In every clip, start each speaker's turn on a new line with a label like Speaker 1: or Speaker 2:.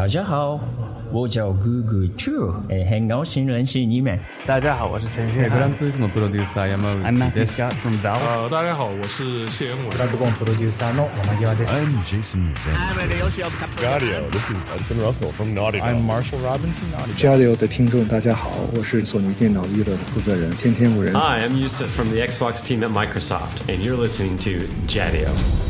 Speaker 1: 大家好，我叫 Google Chu，哎，很高兴认识你们。
Speaker 2: 大家好，我是陈旭。
Speaker 3: grandissimo producer Yamamoto
Speaker 4: I'm Matthew Scott from Valve.
Speaker 5: 呃，大家好，我是谢元伟。
Speaker 6: Dragon Producer の山際です。
Speaker 7: I'm Jason
Speaker 8: Gadio, this is Hudson Russell from Naughty Dog.
Speaker 4: I'm Marshall Robinson. Naughty Dog.
Speaker 6: 交流的听众，大家好，我是索尼电脑娱乐的负责人天天无人。
Speaker 9: Hi, I'm Yusuf from the Xbox team at Microsoft, and you're listening to Jadio.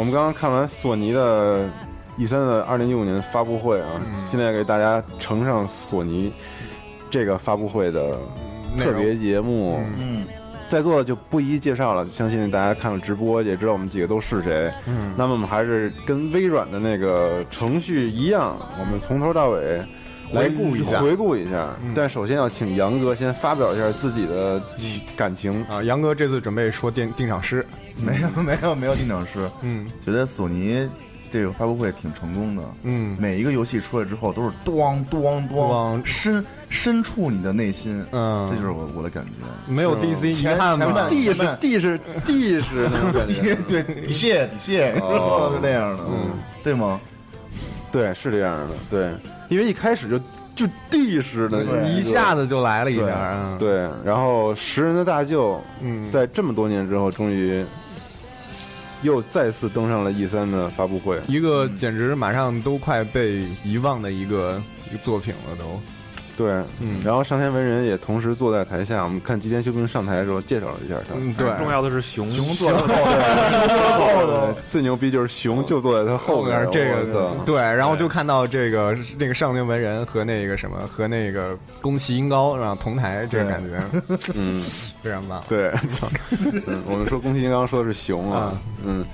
Speaker 3: 我们刚刚看完索尼的 E 三的二零一五年发布会啊，现在给大家呈上索尼这个发布会的特别节目。
Speaker 6: 嗯，
Speaker 3: 在座的就不一一介绍了，相信大家看了直播也知道我们几个都是谁。
Speaker 2: 嗯，
Speaker 3: 那么我们还是跟微软的那个程序一样，我们从头到尾来
Speaker 7: 回顾一下
Speaker 3: 回顾一下。
Speaker 7: 嗯
Speaker 3: 但首先要请杨哥先发表一下自己的感情。
Speaker 7: 啊，杨哥这次准备说定定场诗，
Speaker 8: 没有没有没有定场诗，
Speaker 7: 嗯
Speaker 8: 觉得索尼这个发布会挺成功的。
Speaker 7: 嗯
Speaker 8: 每一个游戏出来之后都是咣咣咣，深深处你的内心，
Speaker 7: 嗯，
Speaker 8: 这就是我我的感觉。
Speaker 7: 没有 DC 遗
Speaker 8: 前
Speaker 7: 憾吗
Speaker 8: 前半？
Speaker 3: 地是
Speaker 8: 前半
Speaker 3: 地是 D 是那种感觉。
Speaker 8: 对底谢底屑，
Speaker 3: 哦
Speaker 8: 是这样的，
Speaker 3: 嗯，
Speaker 8: 对吗？
Speaker 3: 对，是这样的，对，因为一开始就就地是的
Speaker 8: 你
Speaker 7: 一下子就来了一下，嗯，
Speaker 3: 对，然后十人的大舅
Speaker 7: 嗯，
Speaker 3: 在这么多年之后，终于又再次登上了 E 三的发布会。
Speaker 7: 一个简直马上都快被遗忘的一个一个作品了，都，
Speaker 3: 对，
Speaker 7: 嗯。
Speaker 3: 然后上天文人也同时坐在台下。我们看吉田修平上台的时候介绍了一下他。
Speaker 7: 嗯，对，
Speaker 2: 重要的是熊。
Speaker 8: 熊坐在后头，
Speaker 3: 对最牛逼就是熊就坐在他后面，
Speaker 7: 这个
Speaker 3: 操。
Speaker 7: 对，然后就看到这个那个上天文人和那个什么和那个宫崎英高然后同台，这个感觉
Speaker 3: 嗯，
Speaker 7: 非常棒。
Speaker 3: 对，我们说宫崎英高说的是熊啊
Speaker 7: 啊，
Speaker 3: 嗯，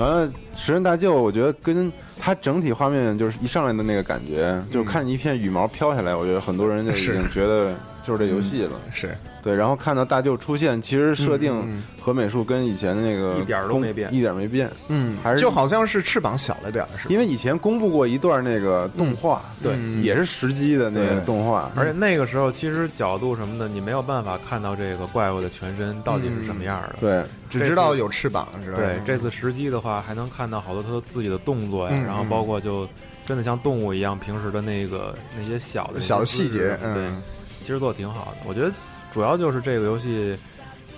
Speaker 3: 完了石人大舅，我觉得跟他整体画面就是一上来的那个感觉，就是看一片羽毛飘下来，我觉得很多人就已经觉得就是这游戏了。
Speaker 7: 是，
Speaker 3: 对，然后看到大舅出现，其实设定
Speaker 7: 嗯
Speaker 3: 和美术跟以前的那个
Speaker 2: 一点都没变。
Speaker 3: 一点没变，
Speaker 7: 嗯，
Speaker 3: 还是
Speaker 7: 就好像是翅膀小了点儿，是？
Speaker 3: 因为以前公布过一段那个动画，
Speaker 2: 对
Speaker 7: 嗯。
Speaker 3: 也是实机的那个动画，
Speaker 2: 而且那个时候其实角度什么的，你没有办法看到这个怪物的全身到底是什么样的。
Speaker 3: 对，
Speaker 7: 只知道有翅膀，是吧？
Speaker 2: 对，这次实机的话，还能看到好多他自己的动作呀，
Speaker 7: 嗯
Speaker 2: 然后包括就真的像动物一样，平时的那个那些小的些
Speaker 7: 小的细节嗯，
Speaker 2: 其实做的挺好的。我觉得主要就是这个游戏，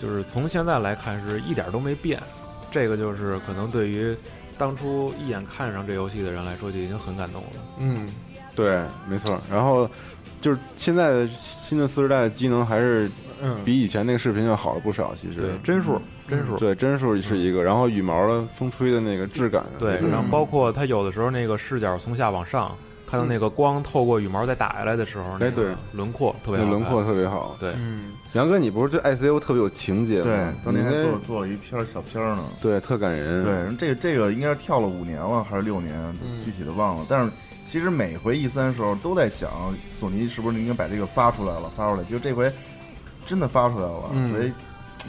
Speaker 2: 就是从现在来看是一点都没变，这个就是可能对于当初一眼看上这游戏的人来说就已经很感动了。
Speaker 7: 嗯，
Speaker 3: 对，没错。然后就是现在的新的四时代的机能还是
Speaker 7: 嗯，
Speaker 3: 比以前那个视频要好了不少，其实
Speaker 2: 对，帧数，帧数，
Speaker 3: 对帧数是一个，然后羽毛的风吹的那个质感，
Speaker 2: 对，然后包括它有的时候那个视角从下往上，看到那个光透过羽毛再打下来的时候，那
Speaker 3: 哎对
Speaker 2: 个轮廓特别好
Speaker 3: 轮廓特别好。
Speaker 2: 对，
Speaker 7: 嗯，
Speaker 3: 杨哥，你不是对 ICO 特别有情节吗？
Speaker 8: 对，当年还做做了一篇小片儿呢。
Speaker 3: 对特感人。
Speaker 8: 对，这个这个应该是跳了五年了还是六年，
Speaker 7: 嗯
Speaker 8: 具体的忘了。但是其实每回 E 三的时候都在想，索尼是不是应该把这个发出来了，发出来。就这回真的发出来了，
Speaker 7: 嗯
Speaker 8: 所以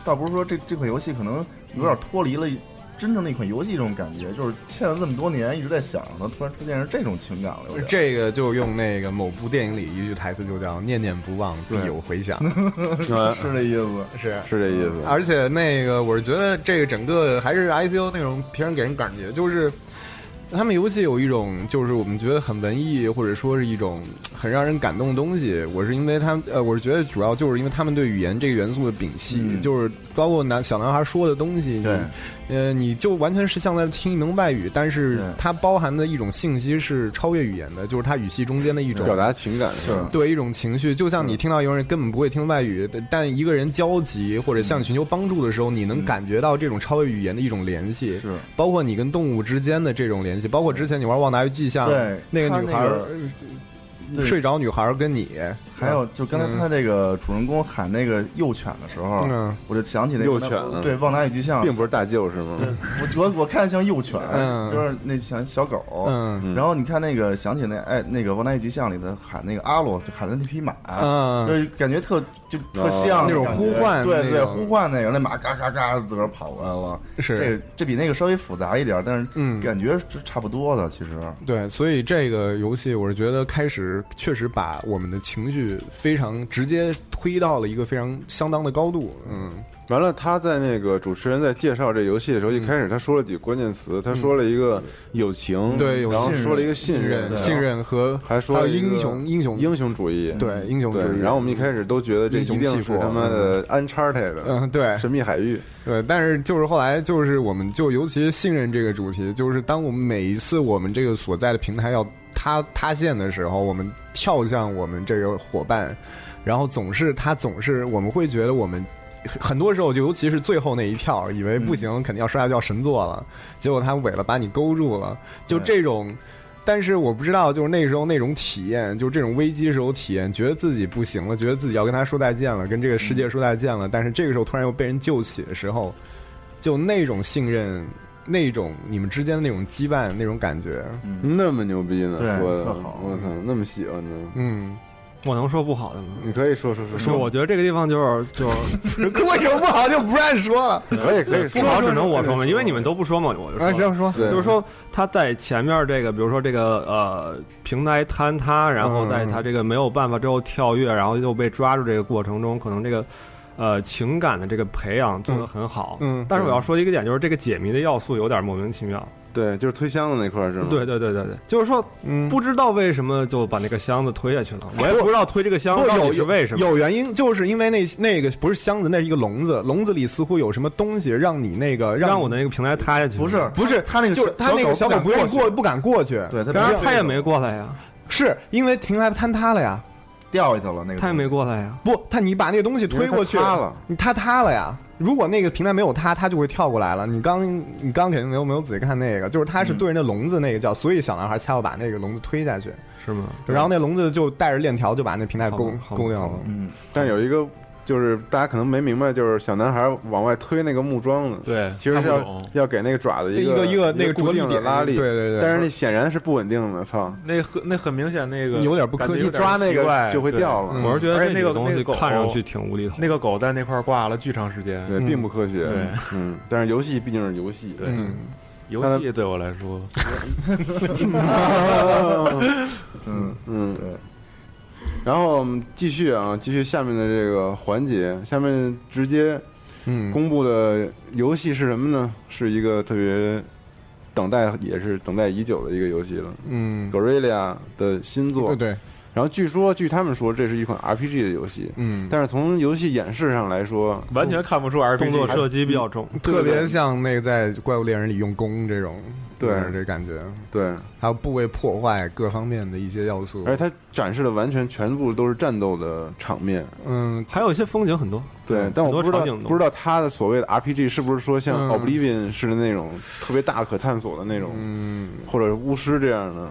Speaker 8: 倒不是说这这款游戏可能有点脱离了真正的一款游戏这种感觉，就是欠了这么多年一直在想它，突然出现是这种情感了。
Speaker 7: 这个就用那个某部电影里一句台词就叫“念念不忘，必有回响
Speaker 3: 嗯
Speaker 8: 是这意思。”，
Speaker 7: 是。
Speaker 3: 是这意思。
Speaker 7: 而且那个，我是觉得这个整个还是 ICO 那种平时给人感觉就是，他们游戏有一种就是我们觉得很文艺，或者说是一种很让人感动的东西。我是因为他们呃，我是觉得主要就是因为他们对语言这个元素的摒弃，
Speaker 8: 嗯
Speaker 7: 就是包括男小男孩说的东西，
Speaker 8: 对
Speaker 7: 你呃，你就完全是像在听一门外语，但是它包含的一种信息是超越语言的，就是它语系中间的一种
Speaker 3: 表达情感
Speaker 8: 是
Speaker 7: 对一种情绪，就像你听到一个人根本不会听外语，但但一个人焦急或者向你寻求帮助的时候，你能感觉到这种超越语言的一种联系，
Speaker 8: 是。
Speaker 7: 包括你跟动物之间的这种联系，包括之前你玩《旺达与巨象》，
Speaker 8: 对
Speaker 7: 那个女孩睡着女孩跟你，
Speaker 8: 还有，就刚才他这个主人公喊那个幼犬的时候，
Speaker 7: 嗯
Speaker 8: 我就想起那个
Speaker 3: 幼犬啊
Speaker 8: 对《旺达与巨像》，
Speaker 3: 并不是大舅是吗？
Speaker 8: 对我我我看像幼犬，
Speaker 7: 嗯
Speaker 8: 就是那像小狗，
Speaker 7: 嗯
Speaker 8: 然后你看那个想起那哎那个《旺达与巨像》里的喊那个阿罗，就喊的那匹马，
Speaker 7: 嗯
Speaker 8: 就是感觉特就特像
Speaker 7: 那种呼唤
Speaker 8: 对对，呼唤那个那马嘎嘎嘎自个儿跑过来了，
Speaker 7: 是。
Speaker 8: 这这比那个稍微复杂一点，但是
Speaker 7: 嗯。
Speaker 8: 感觉是差不多的，其实。
Speaker 7: 对，所以这个游戏我是觉得开始确实把我们的情绪非常直接推到了一个非常相当的高度，嗯。
Speaker 3: 完了，他在那个主持人在介绍这游戏的时候，一开始他说了几个关键词，他说了一个友情，
Speaker 7: 对有
Speaker 3: 然后说了一个信任，
Speaker 7: 信任和
Speaker 3: 还说
Speaker 7: 英雄英雄
Speaker 3: 英雄主义，
Speaker 7: 对英雄主义，
Speaker 3: 然后我们一开始都觉得这一定是他妈的 Uncharted 的
Speaker 7: 嗯对。
Speaker 3: 神秘海域，
Speaker 7: 对，但是就是后来就是我们就尤其是信任这个主题，就是当我们每一次我们这个所在的平台要塌塌陷的时候，我们跳向我们这个伙伴，然后总是他总是我们会觉得我们。很多时候，就尤其是最后那一跳，以为不行，肯定要摔下就要神作了，结果他尾了把你勾住了，就这种。但是我不知道，就是那时候那种体验，就是这种危机时候体验，觉得自己不行了，觉得自己要跟他说再见了，跟这个世界说再见了。但是这个时候突然又被人救起的时候，就那种信任，那种你们之间的那种羁绊，那种感觉，
Speaker 3: 那么牛逼呢，
Speaker 8: 对
Speaker 3: 说的
Speaker 8: 特好。
Speaker 3: 我操，那么喜欢呢，
Speaker 7: 嗯，
Speaker 2: 我能说不好的吗？
Speaker 3: 你可以说说说
Speaker 2: 说，我觉得这个地方就是就是
Speaker 7: 为什么不好就不让说了？
Speaker 3: 可以可以说，
Speaker 2: 不好，只能我说嘛，因为你们都不说嘛，我就说。
Speaker 7: 啊，行说，
Speaker 2: 就是说他在前面这个，比如说这个呃平台坍塌，然后在他这个没有办法之后跳跃，然后又被抓住这个过程中，可能这个呃情感的这个培养做得很好。
Speaker 7: 嗯
Speaker 2: 但是我要说一个点，就是这个解谜的要素有点莫名其妙。
Speaker 3: 对，就是推箱子那块儿是吗？
Speaker 2: 对对对对对，就是说
Speaker 7: 嗯，
Speaker 2: 不知道为什么就把那个箱子推下去了，我也不知道推这个箱
Speaker 7: 子
Speaker 2: 到底是为什么。
Speaker 7: 有原因，就是因为那那个不是箱子，那是一个笼子，笼子里似乎有什么东西让你那个
Speaker 2: 让
Speaker 7: 你
Speaker 2: 我的那个平台塌下去，
Speaker 8: 不是
Speaker 7: 不是
Speaker 8: 他那个
Speaker 7: 就是他那个小狗不愿意过，不敢过去，
Speaker 8: 对，他
Speaker 2: 然而他也没过来呀，
Speaker 7: 是因为平台坍塌了呀。
Speaker 8: 掉下去了，那个
Speaker 2: 他也没过来呀。
Speaker 7: 不，他你把那个东西推过去，
Speaker 3: 因为它塌了，
Speaker 7: 你它塌了呀。如果那个平台没有它，它就会跳过来了。你刚你刚肯定没有没有仔细看那个，就是它是对着那笼子那个叫，所以小男孩才要把那个笼子推下去，
Speaker 2: 是吗？
Speaker 7: 然后那笼子就带着链条就把那平台勾勾掉了。
Speaker 8: 嗯，
Speaker 3: 但有一个就是大家可能没明白，就是小男孩往外推那个木桩子，
Speaker 2: 对，
Speaker 3: 其实是要要给那个爪子
Speaker 7: 一
Speaker 3: 个
Speaker 7: 一个那个
Speaker 3: 固定的
Speaker 7: 着力点
Speaker 3: 拉力，
Speaker 7: 对对对。
Speaker 3: 但是那显然是不稳定的，操！
Speaker 2: 那很那很明显，那个
Speaker 7: 有点不科学
Speaker 2: 感觉有点
Speaker 3: 一抓那个就会掉了。
Speaker 2: 我是觉得
Speaker 3: 而且那个
Speaker 2: 这个东西看上去挺无厘头。那个狗在那块儿挂了巨长时间，
Speaker 3: 对，并不科学。
Speaker 2: 对，
Speaker 3: 嗯，但是游戏毕竟是游戏，
Speaker 2: 对。
Speaker 7: 嗯，
Speaker 2: 游戏对我来说，
Speaker 8: 嗯
Speaker 3: 嗯，对。然后我们继续啊，继续下面的这个环节，下面直接
Speaker 7: 嗯
Speaker 3: 公布的游戏是什么呢？是一个特别等待，也是等待已久的一个游戏了。
Speaker 7: 嗯
Speaker 3: g o r i l l a 的新作，
Speaker 7: 对对，
Speaker 3: 然后据说，据他们说，这是一款 RPG 的游戏，
Speaker 7: 嗯，
Speaker 3: 但是从游戏演示上来说，
Speaker 2: 完全看不出 RPG
Speaker 3: 动作
Speaker 2: 射击比较重，
Speaker 7: 特别像那个在《怪物猎人》里用弓这种，
Speaker 3: 对
Speaker 7: 这感觉，
Speaker 3: 对，
Speaker 7: 还有部位破坏各方面的一些要素，
Speaker 3: 而且它展示的完全全部都是战斗的场面，
Speaker 7: 嗯，
Speaker 2: 还有一些风景很多，
Speaker 3: 对，但我不知道不知道它的所谓的 RPG 是不是说像
Speaker 7: 嗯。
Speaker 3: Oblivion 似的那种特别大可探索的那种，
Speaker 7: 嗯，
Speaker 3: 或者巫师这样的，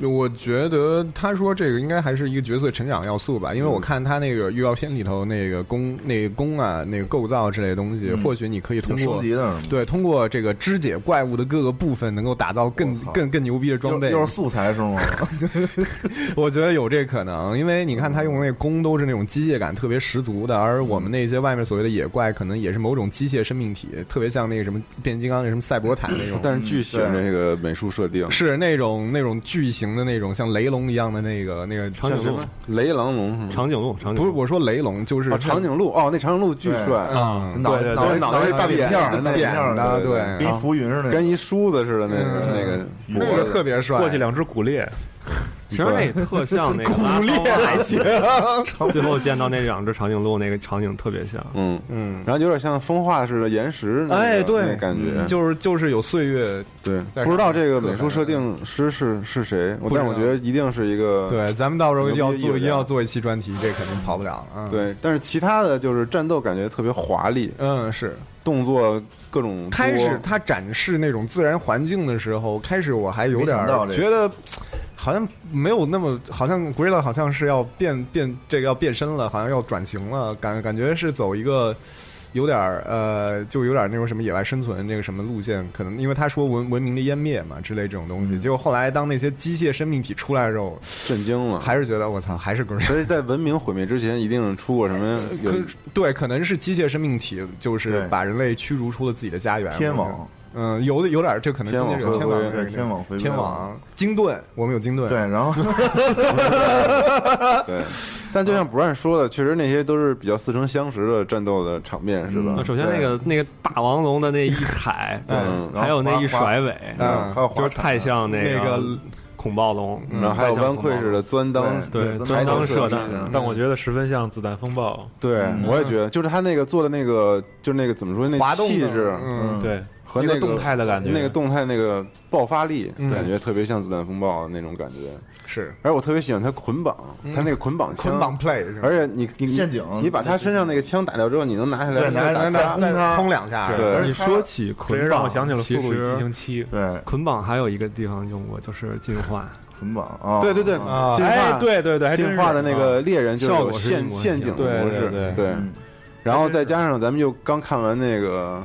Speaker 7: 我觉得他说这个应该还是一个角色成长要素吧，因为我看他那个预告片里头那个弓、那个弓啊、那个构造之类的东西，
Speaker 8: 嗯
Speaker 7: 或许你可以通过
Speaker 8: 收集的，
Speaker 7: 对通过这个肢解怪物的各个部分，能够打造更更更牛逼的装备。
Speaker 8: 又又是素材是吗？
Speaker 7: 我觉得有这可能，因为你看他用那个弓都是那种机械感特别十足的，而我们那些外面所谓的野怪，可能也是某种机械生命体，特别像那个什么变形金刚那什么赛博坦那种。
Speaker 3: 但是巨喜欢这个美术设定，
Speaker 7: 是那种那种巨型形的那种像雷龙一样的那个那个
Speaker 3: 长颈鹿，雷狼龙是吗？
Speaker 5: 长颈鹿，长颈
Speaker 7: 不是我说雷龙，就是
Speaker 3: 哦，长颈鹿哦，那长颈鹿巨帅
Speaker 7: 啊，
Speaker 8: 脑脑袋
Speaker 3: 脑袋大扁
Speaker 8: 扁片儿，
Speaker 3: 大
Speaker 8: 扁
Speaker 7: 扁的，对，
Speaker 8: 跟浮云似的，
Speaker 3: 跟一梳子似的那个
Speaker 7: 嗯
Speaker 3: 那个
Speaker 7: 那个特别帅，
Speaker 2: 过去两只骨裂，
Speaker 5: 其实那特像那个
Speaker 7: 还行，
Speaker 5: 最后见到那两只长颈鹿那个场景特别像。
Speaker 3: 嗯。
Speaker 7: 嗯，
Speaker 3: 然后有点像风化似的岩石，
Speaker 7: 哎，对，
Speaker 3: 那感觉。
Speaker 7: 就是就是有岁月，
Speaker 3: 对，不知道这个美术设定师是是谁，但我觉得一定是一个
Speaker 7: 对，咱们到时候要做，一定要做一期专题，这肯定跑不了。嗯，，
Speaker 3: 对，但是其他的就是战斗感觉特别华丽，
Speaker 7: 嗯，是。
Speaker 3: 动作各种
Speaker 7: 开始他展示那种自然环境的时候，开始我还有点觉得，好像没有那么，好像 Gorilla 好像是要变变这个要变身了，好像要转型了，感感觉是走一个。有点儿呃，就有点那种什么野外生存那个什么路线，可能因为他说文文明的湮灭嘛之类这种东西，结果后来当那些机械生命体出来的时候，
Speaker 3: 震惊了，
Speaker 7: 还是觉得我操，还是 Gorilla。
Speaker 3: 所以在文明毁灭之前，一定出过什么
Speaker 7: 可对，可能是机械生命体，就是把人类驱逐出了自己的家园。
Speaker 8: 天网，
Speaker 7: 嗯，有的有点，这可能中间有天网，
Speaker 3: 天网回
Speaker 8: 对天网
Speaker 7: 天网，金盾，我们有金盾，
Speaker 8: 对，然后
Speaker 3: 对，但就像 Brian 说的，确实那些都是比较似曾相识的战斗的场面，是吧？
Speaker 5: 那？首先那个那个大王龙的那一踩，
Speaker 3: 嗯
Speaker 5: 还有那一甩尾，
Speaker 7: 嗯
Speaker 8: 还有
Speaker 5: 就是太像那
Speaker 7: 那个
Speaker 5: 恐暴龙，
Speaker 3: 然后还有
Speaker 5: 太像
Speaker 3: 弯聩似的钻裆，
Speaker 5: 对
Speaker 8: 对
Speaker 5: 钻裆射弹
Speaker 8: 嗯。
Speaker 2: 但我觉得十分像子弹风暴。
Speaker 3: 对，我也觉得，就是他那个做的那个，就是那个怎么说，那
Speaker 7: 滑动
Speaker 3: 气质
Speaker 7: 嗯，
Speaker 2: 对，
Speaker 3: 和那
Speaker 2: 个动态的感觉，
Speaker 3: 那个动态那个爆发力，
Speaker 7: 嗯
Speaker 3: 感觉特别像子弹风暴那种感觉。
Speaker 7: 是
Speaker 3: 而我特别喜欢他捆绑，他那个捆绑枪
Speaker 7: 捆绑 play，是
Speaker 3: 而且你你
Speaker 8: 陷阱
Speaker 3: 你把他身上那个枪打掉之后，你能拿下来，
Speaker 8: 对拿
Speaker 3: 打
Speaker 7: 再
Speaker 3: 他
Speaker 7: 再再轰两下，
Speaker 3: 对
Speaker 5: 你说起捆绑，
Speaker 2: 让我想起了《
Speaker 5: 其
Speaker 2: 速度与激情七》。
Speaker 8: 对
Speaker 5: 捆绑还有一个地方用过，就是进化。
Speaker 8: 捆绑啊，
Speaker 3: 对对对，
Speaker 7: 啊
Speaker 3: 进化
Speaker 2: 哎，对对对，
Speaker 3: 进化的那个猎人就是有
Speaker 5: 效果是
Speaker 3: 陷陷阱的模式，
Speaker 2: 对
Speaker 3: 然后再加上咱们又刚看完那个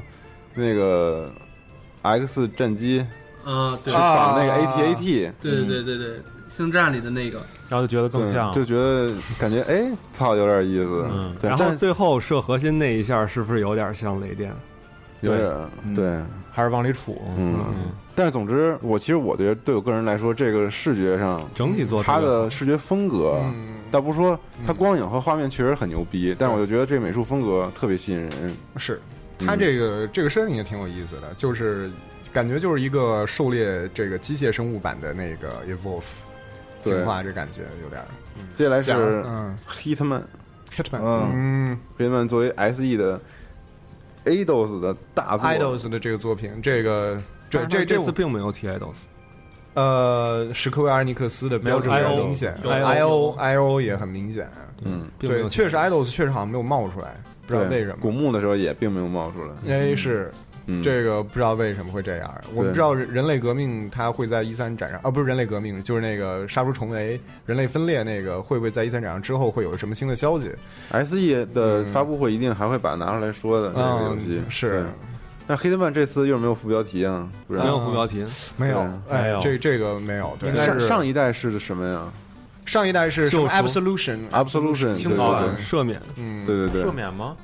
Speaker 3: 那个 X 战机
Speaker 10: 啊，对
Speaker 3: 是仿那个
Speaker 7: 啊
Speaker 3: AT-AT，
Speaker 10: 对对对对对，星战里的那个，
Speaker 2: 然后就觉得更像，
Speaker 3: 就觉得感觉哎，操，有点意思，
Speaker 2: 嗯
Speaker 3: 对，
Speaker 5: 然后最后射核心那一下是不是有点像雷电？
Speaker 3: 有点
Speaker 8: 嗯
Speaker 3: 对，
Speaker 2: 还是往里杵。
Speaker 3: 嗯。但是总之，我其实我觉得对我个人来说，这个视觉上
Speaker 5: 整体做
Speaker 3: 它的视觉风格，
Speaker 7: 嗯，
Speaker 3: 倒不是说它光影和画面确实很牛逼，但是我就觉得这个美术风格特别吸引人。
Speaker 7: 是，他这个这个设定也挺有意思的，就是感觉就是一个狩猎这个机械生物版的那个 evolve
Speaker 3: 对。
Speaker 7: 进化，这感觉有点儿。
Speaker 3: 接下来
Speaker 7: 讲
Speaker 3: 是
Speaker 7: 嗯。Hitman，Hitman，
Speaker 8: 嗯。
Speaker 7: 嗯
Speaker 3: Hitman 作为 SE 的 Eidos 的大作
Speaker 7: ，Idols 的这个作品，这个这这这
Speaker 5: 这次并没有提 idols，
Speaker 7: 呃，史克威尔尼克斯的标志很明显
Speaker 10: 有
Speaker 7: ，I O I O 也很明显，
Speaker 3: 嗯，
Speaker 7: 对，确实 Idols 确实好像没有冒出来，不知道为什么。
Speaker 3: 古墓的时候也并没有冒出来。
Speaker 7: 因为是
Speaker 3: 嗯，
Speaker 7: 这个不知道为什么会这样。我们知道人人类革命它会在一三展上，啊，不是人类革命，就是那个杀出重围、人类分裂那个，会不会在一三展上之后会有什么新的消息
Speaker 3: ？SE 的发布会一定还会把它拿出来说的这个游戏。
Speaker 7: 嗯是。
Speaker 3: 对。但黑 i 曼这次又是没有副标题啊，不然
Speaker 5: 没有副标题，
Speaker 7: 没有，哎
Speaker 2: 没有，
Speaker 7: 这这个没有，对，
Speaker 3: 上
Speaker 7: 是
Speaker 3: 上一代是什么呀
Speaker 7: 上一代是什么
Speaker 3: ？Absolution，？Absolution，对
Speaker 2: 清楚
Speaker 3: 对
Speaker 5: 哦赦免，
Speaker 7: 嗯，
Speaker 3: 对对对。对，
Speaker 2: 赦免吗？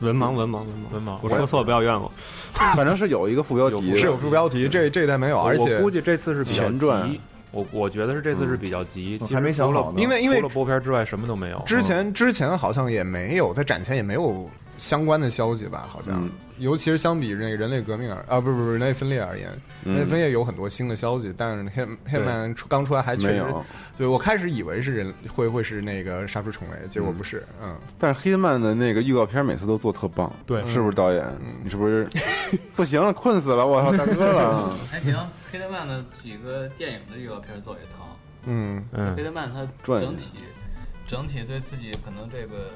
Speaker 5: 文盲文盲文盲。
Speaker 2: 文盲。
Speaker 5: 我说错了不要怨我。
Speaker 3: 反正是有一个副标题，
Speaker 7: 是有副标题，这这一代没有，而且
Speaker 2: 我估计这次是
Speaker 3: 前传。
Speaker 2: 我我觉得是这次是比较急，
Speaker 8: 还没想好呢。
Speaker 7: 因为因为
Speaker 2: 除了播片之外什么都没有。
Speaker 7: 之前之前好像也没有，在展前也没有相关的消息吧？好像。
Speaker 3: 嗯，
Speaker 7: 尤其是相比那个人类革命而啊，不是不是人类分裂而言，人类
Speaker 3: 嗯
Speaker 7: 分裂有很多新的消息，但是 Hit Hitman 出刚出来还确实，对我开始以为是人会会是那个杀出重围，结果不是，嗯，
Speaker 3: 但是黑曼的那个预告片每次都做特棒，
Speaker 2: 对。
Speaker 3: 是不是导演？
Speaker 7: 嗯。
Speaker 3: 你是不是？不行了，困死了，我操，大哥了，
Speaker 10: 还行。黑德曼的几个电影的预告片做也特好。
Speaker 7: 嗯。
Speaker 2: 嗯。
Speaker 10: 黑德曼他
Speaker 3: 转
Speaker 10: 整体整体对自己可能这个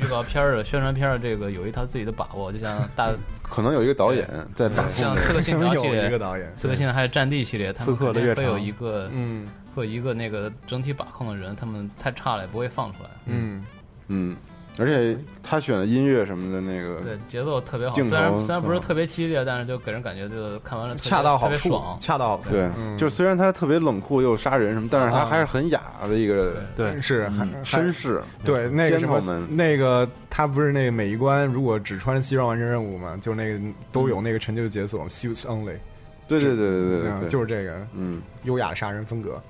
Speaker 10: 预告片儿的宣传片儿这个有一套自己的把握，就像大
Speaker 3: 可能有一个导演在把控
Speaker 10: 像刺客信条 系
Speaker 7: 有一个
Speaker 10: 列，
Speaker 7: 导演，
Speaker 10: 刺客信条还有战地系列，他们
Speaker 2: 刺客的
Speaker 10: 会有一个
Speaker 7: 嗯
Speaker 10: 会有一个那个整体把控的人，他们太差了也不会放出来。
Speaker 7: 嗯
Speaker 3: 嗯，而且他选的音乐什么的那个，
Speaker 10: 对，节奏特别好，
Speaker 3: 镜头
Speaker 10: 虽然虽然不是
Speaker 3: 特
Speaker 10: 别激烈，但是就给人感觉就看完了
Speaker 7: 恰到好处
Speaker 10: 别爽，。
Speaker 7: 恰到好处，
Speaker 3: 对，
Speaker 7: 嗯。
Speaker 3: 就虽然他特别冷酷又杀人什么，但是他
Speaker 7: 啊。
Speaker 3: 还是很雅的一个
Speaker 2: 对。
Speaker 7: 是还
Speaker 3: 绅士，
Speaker 7: 对，那个什么那个他不是那个每一关如果只穿西装完成任务嘛，就那个都有那个成就解锁 suits only，
Speaker 3: 对对对对对对
Speaker 7: 嗯
Speaker 3: 对，
Speaker 7: 就是这个
Speaker 3: 嗯
Speaker 7: 优雅杀人风格。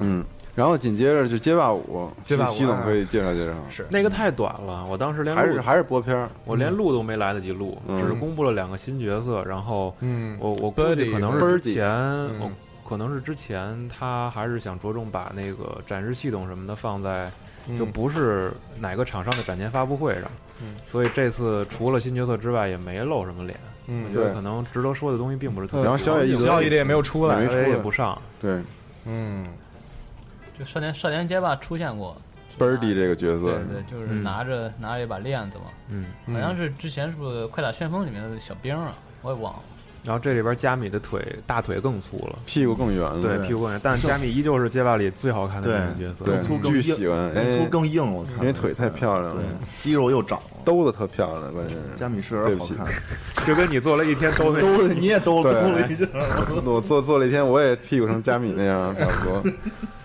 Speaker 3: 嗯，然后紧接着就街霸五，
Speaker 7: 街霸五
Speaker 3: 系统可以介绍介绍，
Speaker 7: 是。
Speaker 2: 那个太短了，我当时连录
Speaker 3: 还是还是播片儿，
Speaker 2: 我连录都没来得及录，
Speaker 3: 嗯。
Speaker 2: 只是公布了两个新角色，然后
Speaker 7: 嗯。
Speaker 2: 我我估计可能是之前，可能是之前他还是想着重把那个展示系统什么的放在，就
Speaker 7: 嗯
Speaker 2: 不是哪个厂商的展前发布会上，
Speaker 7: 嗯。
Speaker 2: 所以这次除了新角色之外也没露什么脸，
Speaker 7: 嗯。
Speaker 3: 对
Speaker 2: 我觉得可能值得说的东西并不是特别多。
Speaker 3: 然后小野一
Speaker 7: 小野也没有出来。
Speaker 3: 没，
Speaker 2: 小野
Speaker 3: 出来
Speaker 2: 也不上，
Speaker 3: 对。
Speaker 7: 嗯
Speaker 10: 就少年少年街霸出现过
Speaker 3: Birdy 这个角色，
Speaker 10: 对对，就是
Speaker 7: 嗯
Speaker 10: 拿着拿着一把链子嘛，
Speaker 2: 嗯，
Speaker 10: 好像是之前是不是《快打旋风》里面的小兵啊，我也忘了。
Speaker 2: 然后这里边加米的腿大腿更粗了。
Speaker 3: 屁股更圆了，
Speaker 2: 对，屁股更圆，但是加米依旧是街霸里最好看的
Speaker 8: 对
Speaker 2: 那个角色。
Speaker 8: 更粗更
Speaker 3: 喜欢
Speaker 8: 更
Speaker 3: 哎
Speaker 8: 粗更硬，我看
Speaker 3: 因为腿太漂亮
Speaker 8: 对
Speaker 3: 了，，
Speaker 8: 肌肉又长了。
Speaker 3: 兜的特漂亮，关键是
Speaker 8: 加米是有
Speaker 3: 对不起
Speaker 8: 点好看，
Speaker 2: 就跟你做了一天都那
Speaker 8: 兜你也兜兜
Speaker 3: 对
Speaker 8: 了一下，
Speaker 3: 我我做做了一天，我也屁股成加米那样，差不多。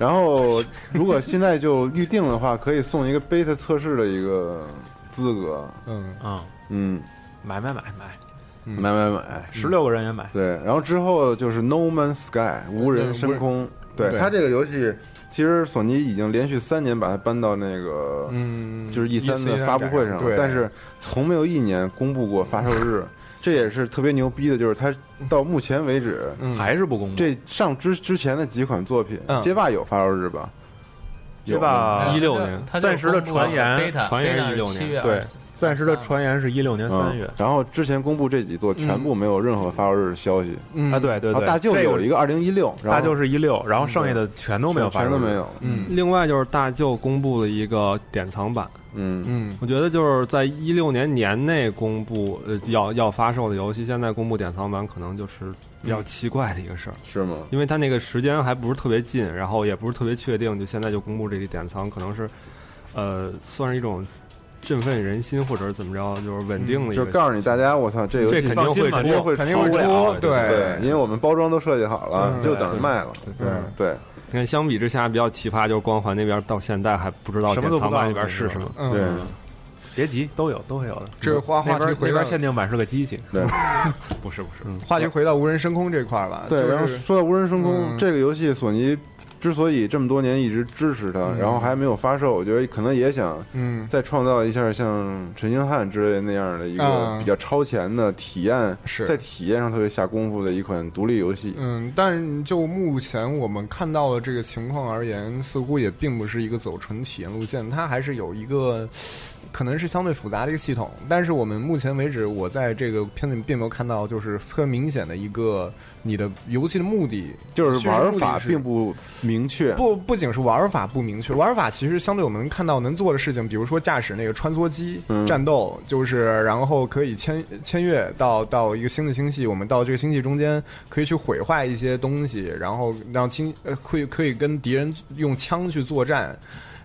Speaker 3: 然后，如果现在就预定的话，可以送一个 beta 测试的一个资格。
Speaker 7: 嗯。
Speaker 2: 啊，
Speaker 3: 嗯，
Speaker 2: 买买买买，
Speaker 3: 买买买，
Speaker 2: 十六个人也买。
Speaker 3: 对。然后之后就是 No Man's Sky 无人深空，对
Speaker 7: 对。
Speaker 3: 它这个游戏，其实索尼已经连续三年把它搬到那个
Speaker 7: 嗯，
Speaker 3: 就是 E 三的发布会上但是从没有一年公布过发售日，这也是特别牛逼的，就是他到目前为止
Speaker 7: 嗯
Speaker 2: 还是不公布。
Speaker 3: 这上之之前的几款作品，
Speaker 7: 嗯
Speaker 3: 街霸有发售日吧？
Speaker 2: 街霸
Speaker 10: 一
Speaker 5: 六年
Speaker 2: 暂时的传言
Speaker 5: 传言是
Speaker 10: beta
Speaker 5: 16年
Speaker 2: 对
Speaker 10: 23
Speaker 2: 暂时的传言是一六年三月。
Speaker 3: 嗯。然后之前公布这几座全部没有任何发售日的消息，
Speaker 7: 嗯。
Speaker 2: 啊，对对对，
Speaker 3: 大舅
Speaker 2: 这
Speaker 3: 有一个二零一六，
Speaker 2: 大舅是一六，然后剩下的全都没有发售日。
Speaker 3: 全都没有。
Speaker 7: 嗯。
Speaker 5: 另外就是大舅公布了一个典藏版，
Speaker 3: 嗯。
Speaker 7: 嗯
Speaker 5: 我觉得就是在一六年年内公布呃要要发售的游戏，现在公布典藏版可能就是比较奇怪的一个事儿，
Speaker 3: 是吗？
Speaker 5: 因为它那个时间还不是特别近，然后也不是特别确定，就现在就公布这个典藏，可能是呃算是一种振奋人心或者是怎么着，就是稳定的一个。
Speaker 3: 就是告诉你大家，我操，这游戏
Speaker 5: 这肯定会
Speaker 3: 肯定会
Speaker 7: 肯定会
Speaker 3: 出
Speaker 7: 出，
Speaker 3: 对
Speaker 7: 对，
Speaker 3: 因为我们包装都设计好了，
Speaker 7: 嗯
Speaker 3: 就等着卖了。
Speaker 7: 对
Speaker 3: 对，
Speaker 5: 你看，相比之下比较奇葩，就是光环那边到现在还不知道典藏版里边是什么。
Speaker 7: 嗯
Speaker 3: 对
Speaker 2: 别急，都有都会有的。
Speaker 7: 这个话话题回
Speaker 2: 边限定版是个机器，
Speaker 3: 对
Speaker 2: 不是不是，
Speaker 7: 话题回到无人升空这块儿吧，
Speaker 3: 对，
Speaker 7: 就是
Speaker 3: 然后说到无人升空
Speaker 7: 嗯
Speaker 3: 这个游戏，索尼之所以这么多年一直支持它，
Speaker 7: 嗯。
Speaker 3: 然后还没有发售，我觉得可能也想
Speaker 7: 嗯。
Speaker 3: 再创造一下像陈星汉之类那样的一个
Speaker 7: 啊。
Speaker 3: 比较超前的体验，
Speaker 7: 是。
Speaker 3: 在体验上特别下功夫的一款独立游戏。
Speaker 7: 嗯，但就目前我们看到的这个情况而言，似乎也并不是一个走纯体验路线，它还是有一个可能是相对复杂的一个系统。但是我们目前为止，我在这个片子里并没有看到就是特别明显的一个你的游戏的目的，
Speaker 3: 就是玩法并不明确，
Speaker 7: 不不仅是玩法不明确，玩法其实相对我们看到能做的事情，比如说驾驶那个穿梭机、
Speaker 3: 嗯
Speaker 7: 战斗，就是然后可以签签越到到一个新的星系，我们到这个星系中间可以去毁坏一些东西，然后让星呃会可以跟敌人用枪去作战，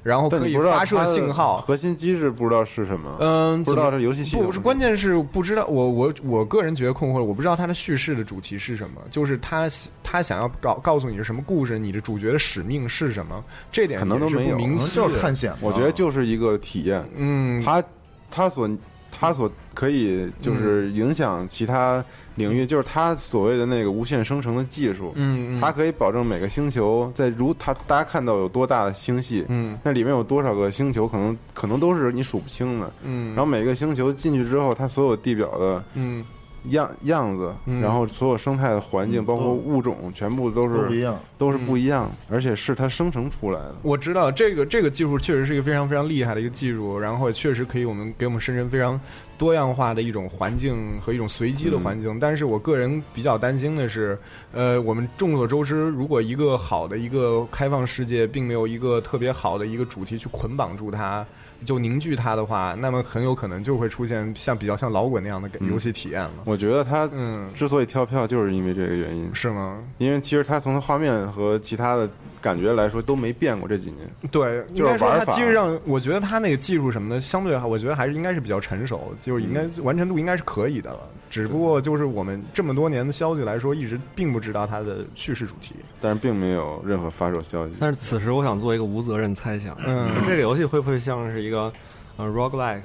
Speaker 7: 然后可以发射信号。
Speaker 3: 核心机制不知道是什么。
Speaker 7: 嗯，
Speaker 3: 不知道
Speaker 7: 怎么
Speaker 3: 是游戏系统
Speaker 7: 不是，关键是不知道。我我我个人觉得困惑，我不知道它的叙事的主题是什么，就是他他想要告告诉你是什么故事，你的主角的使命是什么，这点
Speaker 3: 可能都没有
Speaker 8: 就是探险。
Speaker 3: 我觉得就是一个体验，
Speaker 7: 嗯，
Speaker 3: 它它所它所可以就是影响其他领域，就是它所谓的那个无限生成的技术，
Speaker 7: 嗯，嗯
Speaker 3: 它可以保证每个星球在如它大家看到有多大的星系，
Speaker 7: 嗯
Speaker 3: 那里面有多少个星球，可能可能都是你数不清的。
Speaker 7: 嗯，
Speaker 3: 然后每个星球进去之后，它所有地表的
Speaker 7: 嗯
Speaker 3: 样样子，
Speaker 7: 嗯
Speaker 3: 然后所有生态的环境，
Speaker 8: 嗯
Speaker 3: 包括物种，全部都是
Speaker 8: 都不一样。
Speaker 3: 都是不一样，而且是它生成出来的。
Speaker 7: 我知道这个这个技术确实是一个非常非常厉害的一个技术，然后也确实可以我们给我们生成非常多样化的一种环境和一种随机的环境。但是我个人比较担心的是，呃，我们众所周知，如果一个好的一个开放世界，并没有一个特别好的一个主题去捆绑住它。就凝聚它的话，那么很有可能就会出现像比较像老滚那样的
Speaker 3: 嗯
Speaker 7: 游戏体验了。
Speaker 3: 我觉得它
Speaker 7: 嗯，
Speaker 3: 之所以跳票，就是因为这个原因。
Speaker 7: 是吗？
Speaker 3: 因为其实它从画面和其他的感觉来说都没变过这几年。
Speaker 7: 对，应
Speaker 3: 就是
Speaker 7: 它
Speaker 3: 玩法
Speaker 7: 机制上，我觉得它那个技术什么的，相对我觉得还是应该是比较成熟，就是应该完成度应该是可以的了。只不过就是我们这么多年的消息来说，一直并不知道它的叙事主题。
Speaker 3: 但是并没有任何发售消息。
Speaker 5: 但是此时我想做一个无责任猜想，
Speaker 7: 嗯
Speaker 5: 这个游戏会不会像是一个呃 roguelike，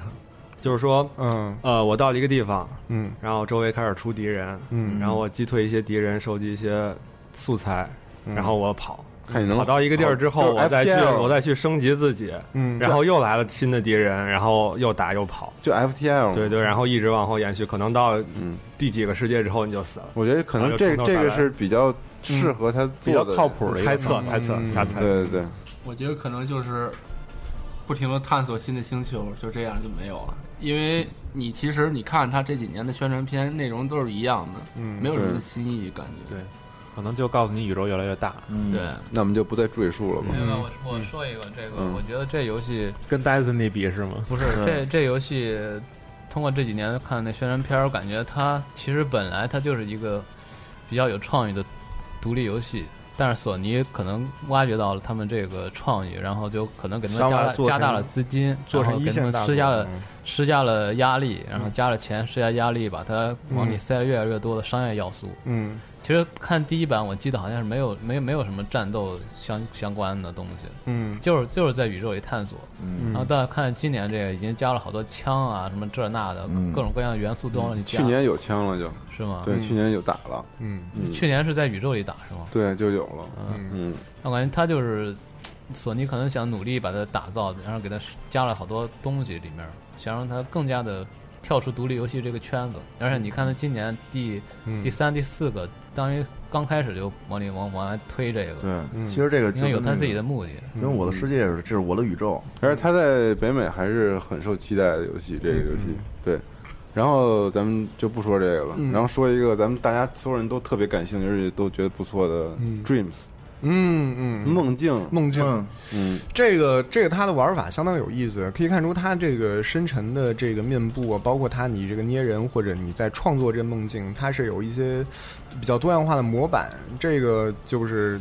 Speaker 5: 就是说，
Speaker 7: 嗯
Speaker 5: 呃，我到了一个地方，
Speaker 7: 嗯
Speaker 5: 然后周围开始出敌人，
Speaker 7: 嗯
Speaker 5: 然后我击退一些敌人，收集一些素材，
Speaker 7: 嗯
Speaker 5: 然后我跑。
Speaker 3: 看你能
Speaker 5: 跑到一个地儿之后，我再去我再去升级自己，
Speaker 7: 嗯
Speaker 5: 然后又来了新的敌人，然后又打又跑，
Speaker 3: 就 FTL，
Speaker 5: 对对，然后一直往后延续，可能到
Speaker 3: 嗯，
Speaker 5: 第几个世界之后你就死了。
Speaker 3: 我觉得可能这这个是比较适合他
Speaker 2: 比较
Speaker 3: 做的
Speaker 2: 靠谱的
Speaker 5: 猜测猜测
Speaker 7: 嗯
Speaker 5: 瞎猜，
Speaker 3: 对对对，
Speaker 10: 我觉得可能就是不停的探索新的星球，就这样就没有了。因为你其实你看他这几年的宣传片内容都是一样的，
Speaker 7: 嗯
Speaker 10: 没有什么新意感觉。
Speaker 2: 对，可能就告诉你宇宙越来越大，
Speaker 8: 嗯，
Speaker 10: 对，
Speaker 3: 那我们就不再赘述了吧。
Speaker 10: 那个我我说一个这个，
Speaker 3: 嗯。
Speaker 10: 我觉得这游戏
Speaker 2: 跟 Destiny 比是吗？
Speaker 10: 不是这这游戏，通过这几年看那宣传片儿，我感觉它其实本来它就是一个比较有创意的独立游戏，但是索尼可能挖掘到了他们这个创意，然后就可能给他们加加大了资金，
Speaker 7: 做成
Speaker 10: 给他们
Speaker 7: 一线大
Speaker 10: 施加了施加了压力，然后加了钱，施加压力，把它往里
Speaker 7: 嗯。
Speaker 10: 塞了越来越多的商业要素。
Speaker 7: 嗯
Speaker 10: 其实看第一版，我记得好像是没有没有没有什么战斗相相关的东西，
Speaker 7: 嗯。
Speaker 10: 就是就是在宇宙里探索。
Speaker 8: 嗯。
Speaker 10: 然后但看今年这个已经加了好多枪啊，什么这那的，
Speaker 8: 嗯。
Speaker 10: 各种各样的元素都往里加。
Speaker 3: 去年有枪了就，
Speaker 10: 是吗？
Speaker 3: 对，
Speaker 7: 嗯。
Speaker 3: 去年有打了，
Speaker 7: 嗯。
Speaker 3: 嗯，
Speaker 10: 去年是在宇宙里打是吗？
Speaker 3: 对就有了，
Speaker 10: 嗯，
Speaker 3: 嗯，
Speaker 10: 我感觉他就是索尼可能想努力把它打造，然后给它加了好多东西里面，想让它更加的跳出独立游戏这个圈子。而且你看它今年第
Speaker 7: 嗯。
Speaker 10: 第三、第四个，当于刚开始就往里往往外推这个，
Speaker 8: 对，
Speaker 7: 嗯。
Speaker 8: 其实这个
Speaker 10: 应该有他自己
Speaker 8: 的，
Speaker 10: 目的。
Speaker 8: 因为我的世界是这是我的宇宙，
Speaker 3: 而且他在北美还是很受期待的游戏，这个游戏
Speaker 7: 嗯。
Speaker 3: 对。然后咱们就不说这个了，
Speaker 7: 嗯。
Speaker 3: 然后说一个咱们大家所有人都特别感兴趣，而且都觉得不错的
Speaker 7: 嗯。
Speaker 3: Dreams
Speaker 7: 嗯嗯
Speaker 3: 梦境，
Speaker 7: 梦境。
Speaker 8: 嗯
Speaker 3: 嗯，
Speaker 7: 这个这个它的玩法相当有意思，可以看出它这个深沉的这个面部啊，包括它你这个捏人或者你在创作这个梦境，它是有一些比较多样化的模板。这个就是。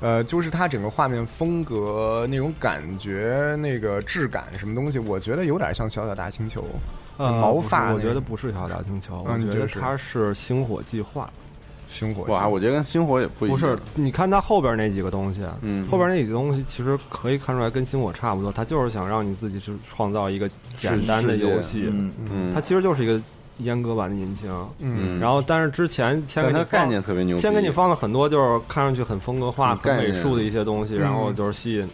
Speaker 7: 呃，就是它整个画面风格那种感觉、那个质感什么东西，我觉得有点像《小小大星球》
Speaker 5: 呃
Speaker 7: 毛
Speaker 5: 发我觉得不是小小大星球，
Speaker 7: 啊
Speaker 5: 我觉得
Speaker 7: 你觉得是
Speaker 5: 它是星火计划。
Speaker 7: 星火。
Speaker 3: 哇，我觉得跟星火也不一样，
Speaker 5: 不是，你看它后边那几个东西，
Speaker 3: 嗯。
Speaker 5: 后边那几个东西其实可以看出来跟星火差不多，它就是想让你自己去创造一个简单的游戏，
Speaker 8: 嗯
Speaker 3: 嗯，
Speaker 5: 它其实就是一个阉割版的引擎。
Speaker 7: 嗯，
Speaker 5: 然后，但是之前先给
Speaker 3: 它概
Speaker 5: 放，
Speaker 3: 念特别牛，
Speaker 5: 先给你放了很多就是看上去很风格化、很美术的一些东西，
Speaker 7: 嗯。
Speaker 5: 然后就是吸引。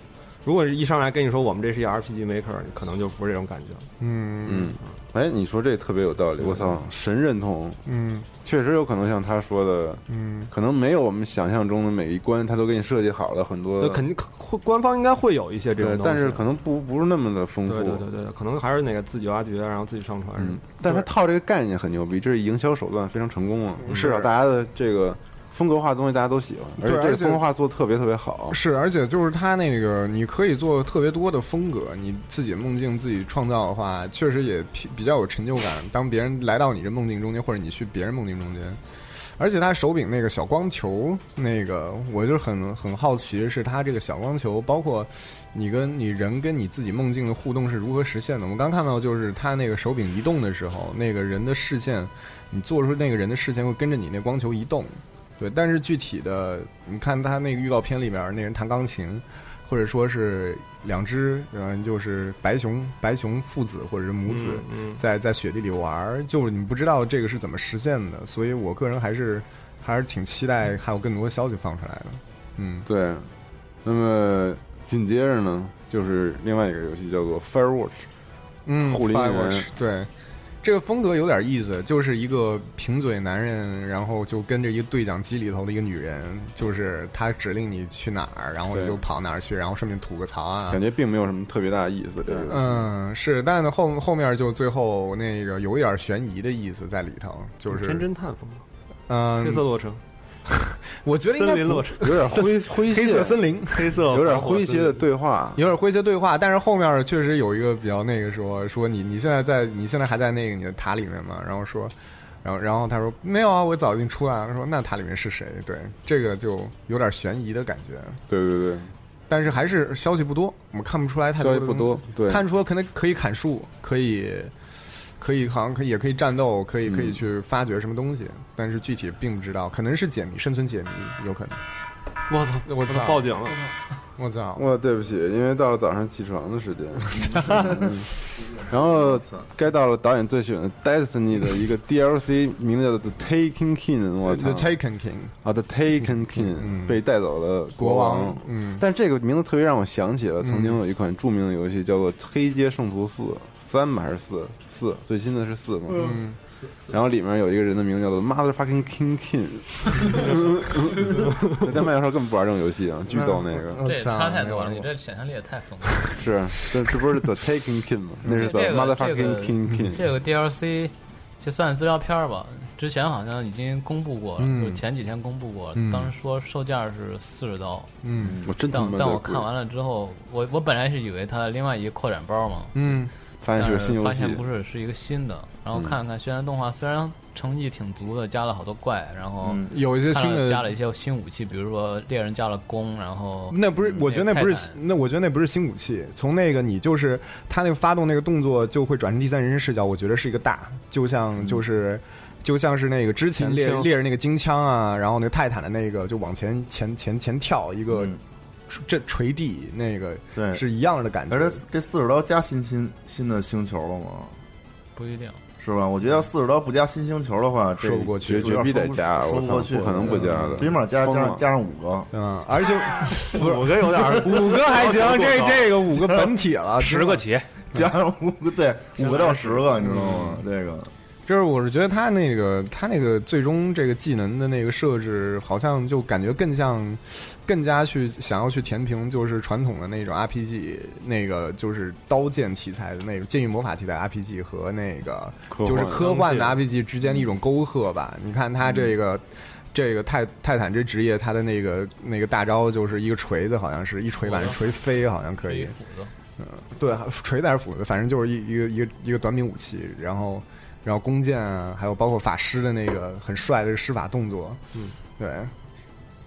Speaker 5: 如果是一上来跟你说我们这是一 RPG Maker，可能就不是这种感觉。
Speaker 7: 嗯。
Speaker 3: 嗯，哎，你说这特别有道理，我操，神认同，
Speaker 7: 嗯。
Speaker 3: 确实有可能像他说的，
Speaker 7: 嗯。
Speaker 3: 可能没有我们想象中的每一关他都给你设计好了很多
Speaker 5: 那，肯定会官方应该会有一些这种，东西，
Speaker 3: 但是可能不不是那么的丰富，
Speaker 5: 对对对对，可能还是那个自己挖掘，然后自己上传。
Speaker 3: 嗯，但他套这个概念很牛逼，这是营销手段非常成功了，
Speaker 7: 嗯
Speaker 3: 至少大家的这个风格化的东西大家都喜欢，而且风格化做的特别特别好，
Speaker 7: 是，而且就是它那个，你可以做特别多的风格，你自己梦境自己创造的话，确实也比比较有成就感。当别人来到你这梦境中间，或者你去别人梦境中间，而且它手柄那个小光球，那个我就很很好奇，是它这个小光球，包括你跟你人跟你自己梦境的互动是如何实现的。我们刚看到就是它那个手柄移动的时候，那个人的视线，你做出那个人的视线会跟着你那光球移动。对，但是具体的，你看他那个预告片里面那人弹钢琴，或者说是两只，嗯，就是白熊白熊父子或者是母子
Speaker 5: 嗯，嗯
Speaker 7: 在在雪地里玩儿，就是你不知道这个是怎么实现的，所以我个人还是还是挺期待还有更多消息放出来的。嗯
Speaker 3: 对。那么紧接着呢，就是另外一个游戏叫做 Firewatch，
Speaker 7: 嗯
Speaker 3: 护林人
Speaker 7: Firewatch，对。这个风格有点意思，就是一个贫嘴男人，然后就跟着一个对讲机里头的一个女人，就是他指令你去哪儿，然后你就跑哪儿去，然后顺便吐个槽啊，
Speaker 3: 感觉并没有什么特别大的意思，这个
Speaker 7: 嗯，是，但是后后面就最后那个有一点悬疑的意思在里头，就是
Speaker 5: 天侦探风格，
Speaker 7: 嗯，
Speaker 5: 黑色洛城，
Speaker 7: 我觉得应该
Speaker 3: 有点灰灰
Speaker 7: 黑，色森林，
Speaker 5: 黑色
Speaker 3: 有点
Speaker 5: 防火
Speaker 3: 诙谐的对话，
Speaker 7: 有点诙谐对话，但是后面确实有一个比较那个说说你你现在在你现在还在那个你的塔里面吗？然后说，然后然后他说没有啊，我早已经出来了。他说那塔里面是谁？对，这个就有点悬疑的感觉，
Speaker 3: 对对对，
Speaker 7: 但是还是消息不多，我们看不出来太多
Speaker 3: 消息不多，对，
Speaker 7: 看出可能可以砍树，可以。可以，好像可以，也可以战斗，可以，可以
Speaker 3: 嗯
Speaker 7: 去发掘什么东西，但是具体并不知道，可能是解谜，生存解谜，有可能。
Speaker 5: 我操，
Speaker 7: 我
Speaker 5: 我操，报警了！
Speaker 7: 我操！
Speaker 3: 我，对不起，因为到了早上起床的时间，嗯然后该到了导演最喜欢的 Destiny 的一个 DLC，名字叫做 The Taken King，我操
Speaker 7: The Taken King
Speaker 3: 啊，The Taken King 被带走的
Speaker 7: 国
Speaker 3: 王
Speaker 7: 王。嗯
Speaker 3: 但这个名字特别让我想起了曾经有一款著名的游戏叫做《黑街圣徒四》，三吧还是四？四，最新的是四嘛？
Speaker 7: 嗯。
Speaker 3: 然后里面有一个人的名字叫做 Motherfucking King King，在麦的时候根本不玩这种游戏啊，巨逗那个。
Speaker 10: 这也差太多了，你这想象力也太丰富了。
Speaker 3: 是，这这不是 The Taking King 吗？那是 The
Speaker 10: 这个这
Speaker 3: Motherfucking King King。
Speaker 10: 这个 DLC 就算资料片吧，之前好像已经公布过了，
Speaker 7: 嗯
Speaker 10: 就前几天公布过了，
Speaker 7: 嗯
Speaker 10: 当时说售价是四十刀。
Speaker 7: 嗯
Speaker 3: 我真
Speaker 10: 但但我看完了之后，我我本来是以为它另外一个扩展包嘛，
Speaker 7: 嗯，
Speaker 3: 发现是个新游戏
Speaker 10: 发现不是，是一个新的。然后
Speaker 3: 嗯
Speaker 10: 看了看宣传动画，虽然成绩挺足的，加了好多怪，然后
Speaker 7: 嗯有一些新的
Speaker 10: 加了一些新武器，比如说猎人加了弓，然后
Speaker 7: 那不是，我觉得那不是，那我觉得那不是新武器。从那个你就是他那个发动那个动作就会转成第三人称视角，我觉得是一个大，就像就是。就像是那个之前猎猎人那个金枪啊，然后那个泰坦的那个就往前前前前跳一个这垂地那个
Speaker 8: 对。
Speaker 7: 是一样的感觉。
Speaker 8: 而且这四十刀加新新新的星球了吗？
Speaker 10: 不一定。
Speaker 8: 是吧？我觉得要四十刀不加新星球的话，这
Speaker 7: 说不过去。
Speaker 3: 绝逼得加我操
Speaker 8: 说不过去，
Speaker 3: 不可能不加的。
Speaker 8: 最起码加加上加上五个，
Speaker 7: 嗯，而且
Speaker 8: 五个有点儿
Speaker 7: 五个还行，这这个五个本体了，
Speaker 2: 十个起，
Speaker 8: 加上五个，对，五个到十个，你知道吗？这个
Speaker 7: 就是我是觉得他那个他那个最终这个技能的那个设置，好像就感觉更像，更加去想要去填平就是传统的那种 RPG，那个就是刀剑题材的那种剑与魔法题材 RPG 和那个就是科幻的 RPG 之间的一种沟壑吧。你看他这个。这个泰泰坦这职业，他的那个那个大招就是一个锤子，好像是一锤把人锤飞，好像可以。嗯，对，锤子还是斧子，反正就是一一个一个一个短柄武器，然后然后弓箭啊，还有包括法师的那个很帅的施法动作，
Speaker 3: 嗯，
Speaker 7: 对。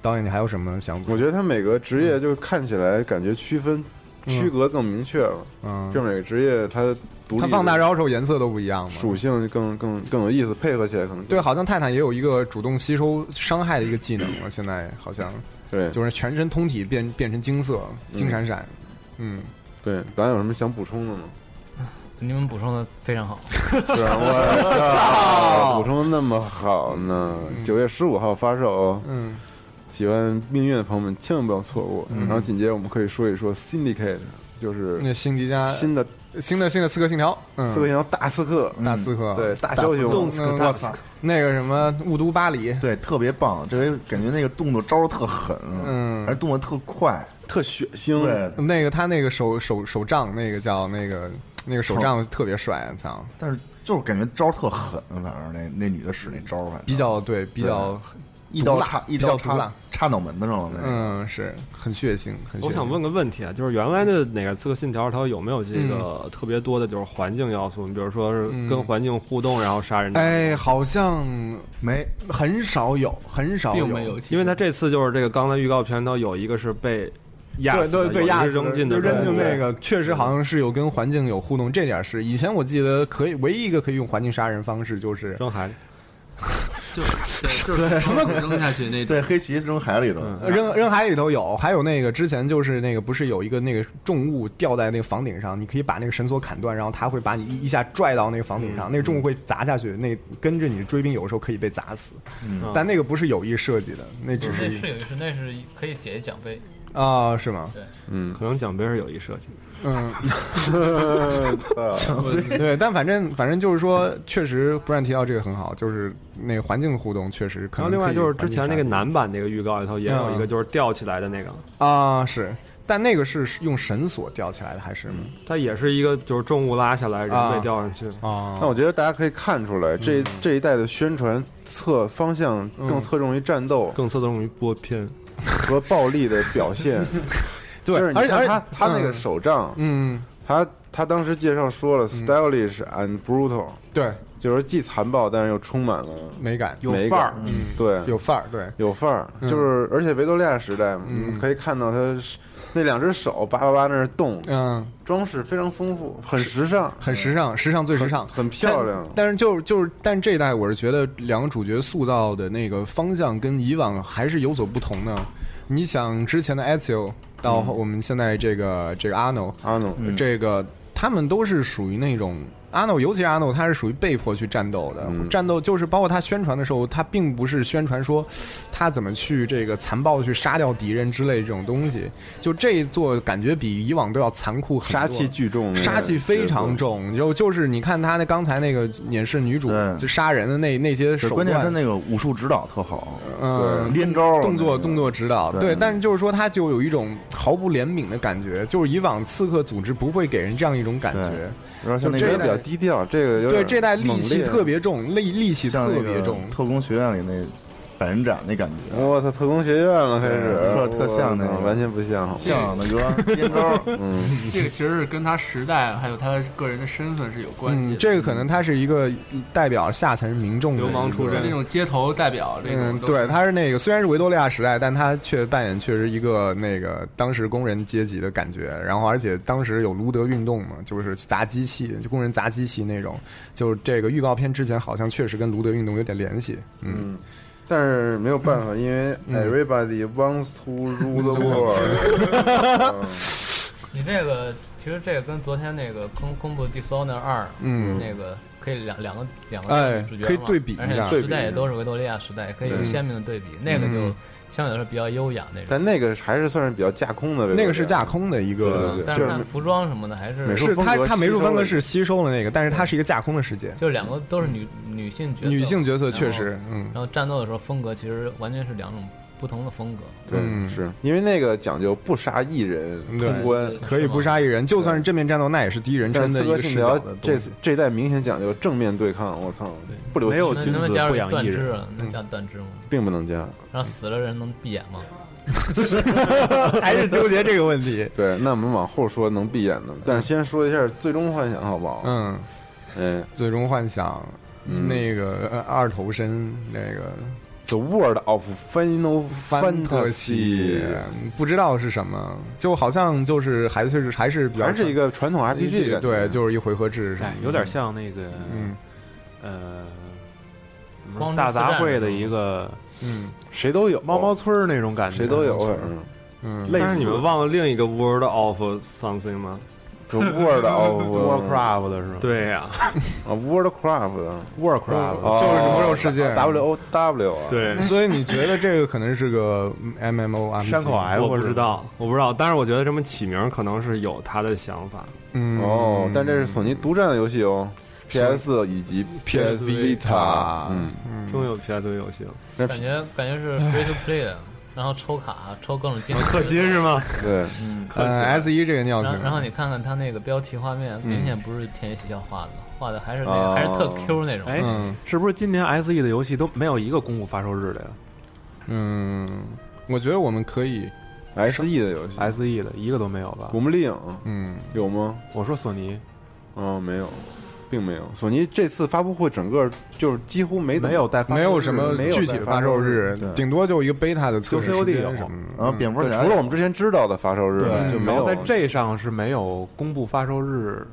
Speaker 7: 导演，你还有什么想补？
Speaker 3: 我觉得他每个职业就看起来感觉区分区隔更明确了。
Speaker 7: 嗯，
Speaker 3: 就每个职业它独立的
Speaker 7: 它放大招时候颜色都不一样嘛，
Speaker 3: 属性更更更有意思，配合起来可能
Speaker 7: 对，好像泰坦也有一个主动吸收伤害的一个技能了，现在好像
Speaker 3: 对，
Speaker 7: 就是全身通体变变成金色，金闪闪，嗯，
Speaker 3: 对，咱有什么想补充的吗？
Speaker 10: 你们补充的非常好。
Speaker 3: 是啊，我 操，补充那么好呢。九月十五号发售哦，
Speaker 7: 嗯，
Speaker 3: 喜欢命运的朋友们千万不要错过。
Speaker 7: 嗯。
Speaker 3: 然后紧接着我们可以说一说 Syndicate，就是
Speaker 7: 那辛迪加
Speaker 3: 新的
Speaker 7: 新的新的刺客信条，嗯，
Speaker 3: 刺客信条大刺客，
Speaker 7: 大刺客，
Speaker 3: 对，大枭雄，
Speaker 7: 嗯
Speaker 8: 我操，
Speaker 7: 那个什么雾都巴黎，
Speaker 8: 对，特别棒，这回感觉那个动作招儿特狠，
Speaker 7: 嗯。
Speaker 8: 而且动作特快，
Speaker 3: 特血腥，
Speaker 8: 对，
Speaker 7: 那个他那个手手手杖，那个叫那个那个手杖特别帅，操，
Speaker 8: 但是就是感觉招特狠，反正那那女的使那招，反正。
Speaker 7: 比较对，比较
Speaker 8: 一刀插一刀插插脑门子上了，那个。
Speaker 7: 嗯，是很血腥，很血腥。
Speaker 5: 我想问个问题啊，就是原来的哪个刺客信条，它有没有这个特别多的，就是环境要素？你比如说是
Speaker 7: 嗯。
Speaker 5: 跟环境互动，然后杀人。
Speaker 7: 哎，好像
Speaker 8: 没
Speaker 7: 很少有，很少
Speaker 10: 并没有，
Speaker 5: 因为他这次就是这个刚才预告片它有一个是被压
Speaker 7: 对
Speaker 5: 死的，
Speaker 7: 对，被压死
Speaker 5: 扔进的
Speaker 7: 扔进那个，确实好像是有跟环境有互动，这点是以前我记得可以，唯一一个可以用环境杀人方式就是
Speaker 5: 扔海里。
Speaker 10: 就对，就是什么扔下去那种。
Speaker 8: 对黑棋扔海里头，
Speaker 7: 呃扔扔海里头有，还有那个之前就是那个不是有一个那个重物吊在那个房顶上，你可以把那个绳索砍断，然后它会把你一一下拽到那个房顶上，那个重物会砸下去，那跟着你的追兵有时候可以被砸死，
Speaker 8: 嗯
Speaker 7: 但那个不是有意设计的，那只
Speaker 10: 那
Speaker 7: 是
Speaker 10: 是有意是那是可以解奖杯，
Speaker 7: 啊是吗？
Speaker 10: 对，
Speaker 3: 嗯，
Speaker 5: 可能奖杯是有意设计。
Speaker 7: 嗯，对，但反正反正就是说，确实不然提到这个很好，就是那个环境互动确实可能
Speaker 5: 然后另外就是之前那个男版那个预告里头也有一个就是吊起来的那个，
Speaker 7: 啊是，但那个是用绳索吊起来的还是吗？
Speaker 5: 它也是一个就是重物拉下来，人被吊上去。
Speaker 7: 啊，
Speaker 3: 那我觉得大家可以看出来，这这一代的宣传侧方向更侧重于战斗，
Speaker 5: 更侧重于播片
Speaker 3: 和暴力的表现。
Speaker 7: 对
Speaker 3: 就是你看
Speaker 7: 而且
Speaker 3: 他他那个
Speaker 7: 嗯。
Speaker 3: 手杖，
Speaker 7: 嗯，
Speaker 3: 他他当时介绍说了，stylish and brutal，
Speaker 7: 对，
Speaker 3: 就是既残暴但是又充满了
Speaker 7: 美感
Speaker 3: 有范儿，
Speaker 7: 嗯，
Speaker 3: 对，
Speaker 7: 有范儿，对，
Speaker 3: 有范儿，
Speaker 7: 嗯。
Speaker 3: 就是而且维多利亚时代，
Speaker 7: 嗯。
Speaker 3: 可以看到他是那两只手叭叭叭那儿动，
Speaker 7: 嗯，
Speaker 3: 装饰非常丰富，很时尚，
Speaker 7: 很时尚，时尚最时尚，
Speaker 3: 很漂亮。
Speaker 7: 但是就是就是，但这一代我是觉得两个主角塑造的那个方向跟以往还是有所不同的。你想之前的 Ezio 到我们现在这个这个阿诺，
Speaker 3: 阿诺
Speaker 7: 这个他们都是属于那种阿诺，尤其是阿诺，他是属于被迫去战斗的。
Speaker 3: 嗯
Speaker 7: 战斗就是包括他宣传的时候，他并不是宣传说他怎么去这个残暴地去杀掉敌人之类这种东西。就这一座感觉比以往都要残酷很多，
Speaker 3: 杀气巨重，
Speaker 7: 杀气非常重。就就是你看他那刚才那个演示女主就杀人的那那些手段，
Speaker 8: 关键他那个武术指导特好，
Speaker 7: 嗯，
Speaker 8: 连招
Speaker 7: 动作动作指导，
Speaker 8: 对
Speaker 7: 对，但是就是说，他就有一种毫不怜悯的感觉，就是以往刺客组织不会给人这样一种感觉，
Speaker 8: 有点像那个
Speaker 3: 比较低调，这个有
Speaker 7: 对
Speaker 3: 点
Speaker 7: 这代戾气特别重，戾戾气特别重，
Speaker 8: 特工学院里那百人斩那感觉，
Speaker 3: 我操，特工学院了，开始
Speaker 8: 特特像那个
Speaker 3: 完全不像，
Speaker 8: 像那个连招，
Speaker 3: 嗯，
Speaker 11: 这个其实是跟他时代还有他个人的身份是有关系
Speaker 7: 嗯，这个可能他是一个代表下层民众的
Speaker 5: 流氓出身
Speaker 11: 那种街头代表这种
Speaker 7: 嗯，对，他是那个虽然是维多利亚时代，但他却扮演确实一个那个当时工人阶级的感觉。然后，而且当时有卢德运动嘛，就是砸机器，就工人砸机器那种。就是这个预告片之前好像确实跟卢德运动有点联系。嗯，
Speaker 3: 嗯，但是没有办法，因为
Speaker 7: 嗯。
Speaker 3: everybody wants to rule the world 嗯。
Speaker 10: 你这个其实这个跟昨天那个公公布《Dishonor 二》
Speaker 7: 嗯。
Speaker 10: 那个可以两两个两
Speaker 7: 哎
Speaker 10: 个主角嘛
Speaker 7: 可以对比一
Speaker 10: 而
Speaker 7: 下。
Speaker 10: 且时代也都是维多利亚时代，可以有鲜明的对比。那个就
Speaker 7: 嗯
Speaker 10: 相对来说比较优雅那种。
Speaker 3: 但那个还是算是比较架空的，
Speaker 7: 那个是架空的一个
Speaker 10: 但
Speaker 3: 是
Speaker 10: 服装什么的还是
Speaker 3: 美术
Speaker 7: 是他
Speaker 3: 风格
Speaker 7: 他美术风格是吸收了那个，但是它是一个架空的世界。
Speaker 10: 就是两个都是女女性角色，
Speaker 7: 女性角色确实，嗯
Speaker 10: 然后战斗的时候风格其实完全是两种不同的风格。
Speaker 3: 对，
Speaker 7: 嗯
Speaker 3: 是因为那个讲究不杀一人通关，
Speaker 7: 可以不杀一人，就算是正面战斗，那也是第一人称的一个视角的》
Speaker 3: 这
Speaker 7: 东西。
Speaker 3: 这代明显讲究正面对抗，我操，不留情
Speaker 2: 没有君子
Speaker 10: 能能加入
Speaker 2: 不养艺人
Speaker 10: 断肢了，能加断肢吗？
Speaker 3: 并不能加。
Speaker 10: 然后死了人能闭眼吗？
Speaker 7: 还是纠结这个问题。
Speaker 3: 对，那我们往后说能闭眼的，但是先说一下《最终幻想》好不好？
Speaker 7: 嗯，
Speaker 3: 哎
Speaker 7: 最终幻想，
Speaker 3: 嗯
Speaker 7: 那个呃二头身，那个
Speaker 3: ，The World of Final Fantasy，，
Speaker 7: 不知道是什么，就好像就是还是还是比较
Speaker 3: 还是一个传统 RPG
Speaker 7: 对，就是一回合制什么，
Speaker 2: 哎有点像那个
Speaker 7: 嗯。
Speaker 2: 呃，
Speaker 10: 光
Speaker 2: 大杂烩的一个
Speaker 7: 嗯。
Speaker 3: 谁都有，
Speaker 2: 猫猫村那种感觉，
Speaker 3: 谁都有，反
Speaker 7: 嗯，
Speaker 2: 类似。
Speaker 5: 但是你们忘了另一个 World of Something 吗？
Speaker 3: 正 World of
Speaker 2: Warcraft 的是吗？
Speaker 5: 对呀、
Speaker 3: 啊
Speaker 2: ，Worldcraft，Warcraft
Speaker 3: 哦。
Speaker 7: 就是魔兽世界
Speaker 3: W O W 啊，
Speaker 5: 对，
Speaker 7: 所以你觉得这个可能是个 M M O R
Speaker 2: 山口 F
Speaker 5: 我不知道，我不知道，但是我觉得这么起名可能是有他的想法。
Speaker 7: 嗯。
Speaker 3: 哦，但这是索尼独占的游戏哦，PS 以及
Speaker 7: PS
Speaker 3: Vita，嗯，
Speaker 5: 终于有 PS 游戏了，
Speaker 10: 感觉感觉是 free to play 的，然后抽卡抽各种金。
Speaker 5: 氪金是吗？
Speaker 3: 对，
Speaker 10: 嗯，
Speaker 7: 呃 S 一这个尿性。
Speaker 10: 然后，你看看它那个标题画面，明显不是田野喜孝画的，画的还是那
Speaker 3: 哦。
Speaker 10: 个还是特 Q 那种。
Speaker 2: 哎
Speaker 7: 嗯。
Speaker 2: 是不是今年 SE 的游戏都没有一个公布发售日的呀？
Speaker 7: 嗯，我觉得我们可以
Speaker 3: ，SE 的游戏
Speaker 2: ，？SE 的一个都没有吧？
Speaker 3: 古墓丽影
Speaker 7: 嗯。
Speaker 3: 有吗？
Speaker 2: 我说索尼。
Speaker 3: 哦，没有，并没有。索尼这次发布会整个就是几乎没
Speaker 2: 没有带发
Speaker 7: 没有什么具体的发售日，顶多就一个 beta 的测试
Speaker 2: 就 COD
Speaker 7: 时间什么。
Speaker 8: 然后蝙蝠
Speaker 3: 对，
Speaker 8: 侠
Speaker 3: 除了我们之前知道的发售日，
Speaker 2: 对，
Speaker 3: 就没有
Speaker 2: 在这上是没有公布发售日，